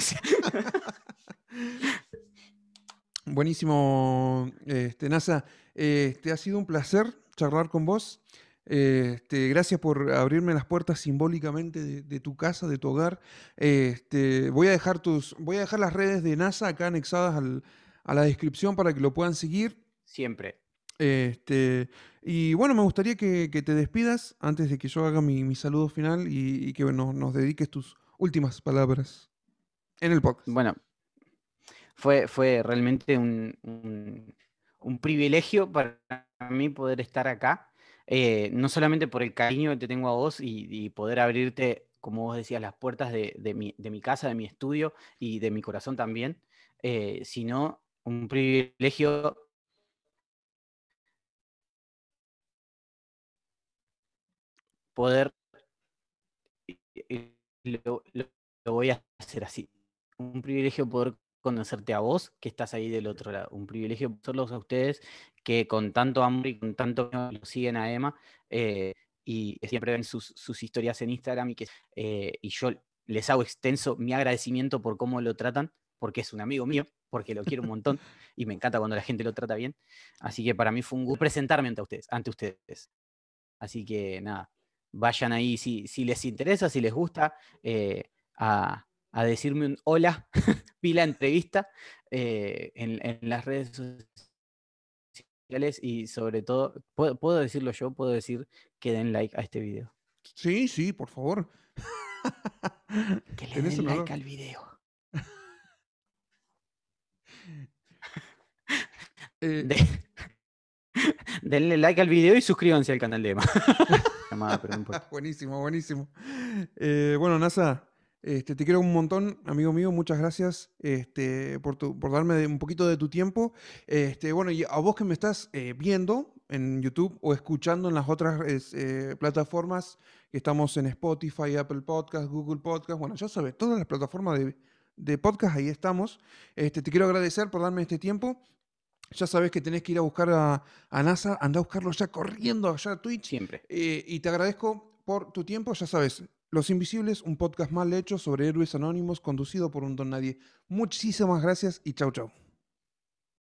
Buenísimo, este, NASA. Este, ha sido un placer charlar con vos. Este, gracias por abrirme las puertas simbólicamente de, de tu casa, de tu hogar. Este, voy a dejar tus, voy a dejar las redes de NASA acá anexadas al- a la descripción para que lo puedan seguir. Siempre. Este, y bueno, me gustaría que, que te despidas antes de que yo haga mi, mi saludo final y, y que nos, nos dediques tus últimas palabras en el podcast. Bueno, fue, fue realmente un, un- un privilegio para mí poder estar acá, eh, no solamente por el cariño que te tengo a vos y, poder abrirte, como vos decías, las puertas de, mi, de mi casa, de mi estudio y de mi corazón también, eh, sino un privilegio poder, lo voy a hacer así, un privilegio poder conocerte a vos, que estás ahí del otro lado. Un privilegio conocerlos a ustedes, que con tanto amor y con tanto lo siguen a Emma, eh, y siempre ven sus, sus historias en Instagram, y, que, eh, y yo les hago extenso mi agradecimiento por cómo lo tratan, porque es un amigo mío, porque lo quiero un montón, y me encanta cuando la gente lo trata bien. Así que para mí fue un gusto presentarme ante ustedes. Ante ustedes. Así que nada, vayan ahí si, si les interesa, si les gusta, eh, a, a decirme un hola, pila entrevista eh, en, en las redes sociales y sobre todo, ¿puedo, puedo decirlo yo, puedo decir que den like a este video. Sí, sí, por favor. Que le den like al video. Eh, De- denle like al video y suscríbanse al canal de Emma. Buenísimo, buenísimo. Eh, bueno, NASA, este, te quiero un montón, amigo mío. Muchas gracias este, por, tu- por darme un poquito de tu tiempo. Este, bueno, y a vos que me estás eh, viendo en YouTube o escuchando en las otras eh, plataformas, que estamos en Spotify, Apple Podcast, Google Podcast, bueno, ya sabes, todas las plataformas de, de podcast, ahí estamos. Este, te quiero agradecer por darme este tiempo. Ya sabes que tenés que ir a buscar a, a NASA, anda a buscarlo ya corriendo allá a Twitch. Siempre. Eh, y te agradezco por tu tiempo. Ya sabes, Los Invisibles, un podcast mal hecho sobre héroes anónimos conducido por un don nadie. Muchísimas gracias y chau chau.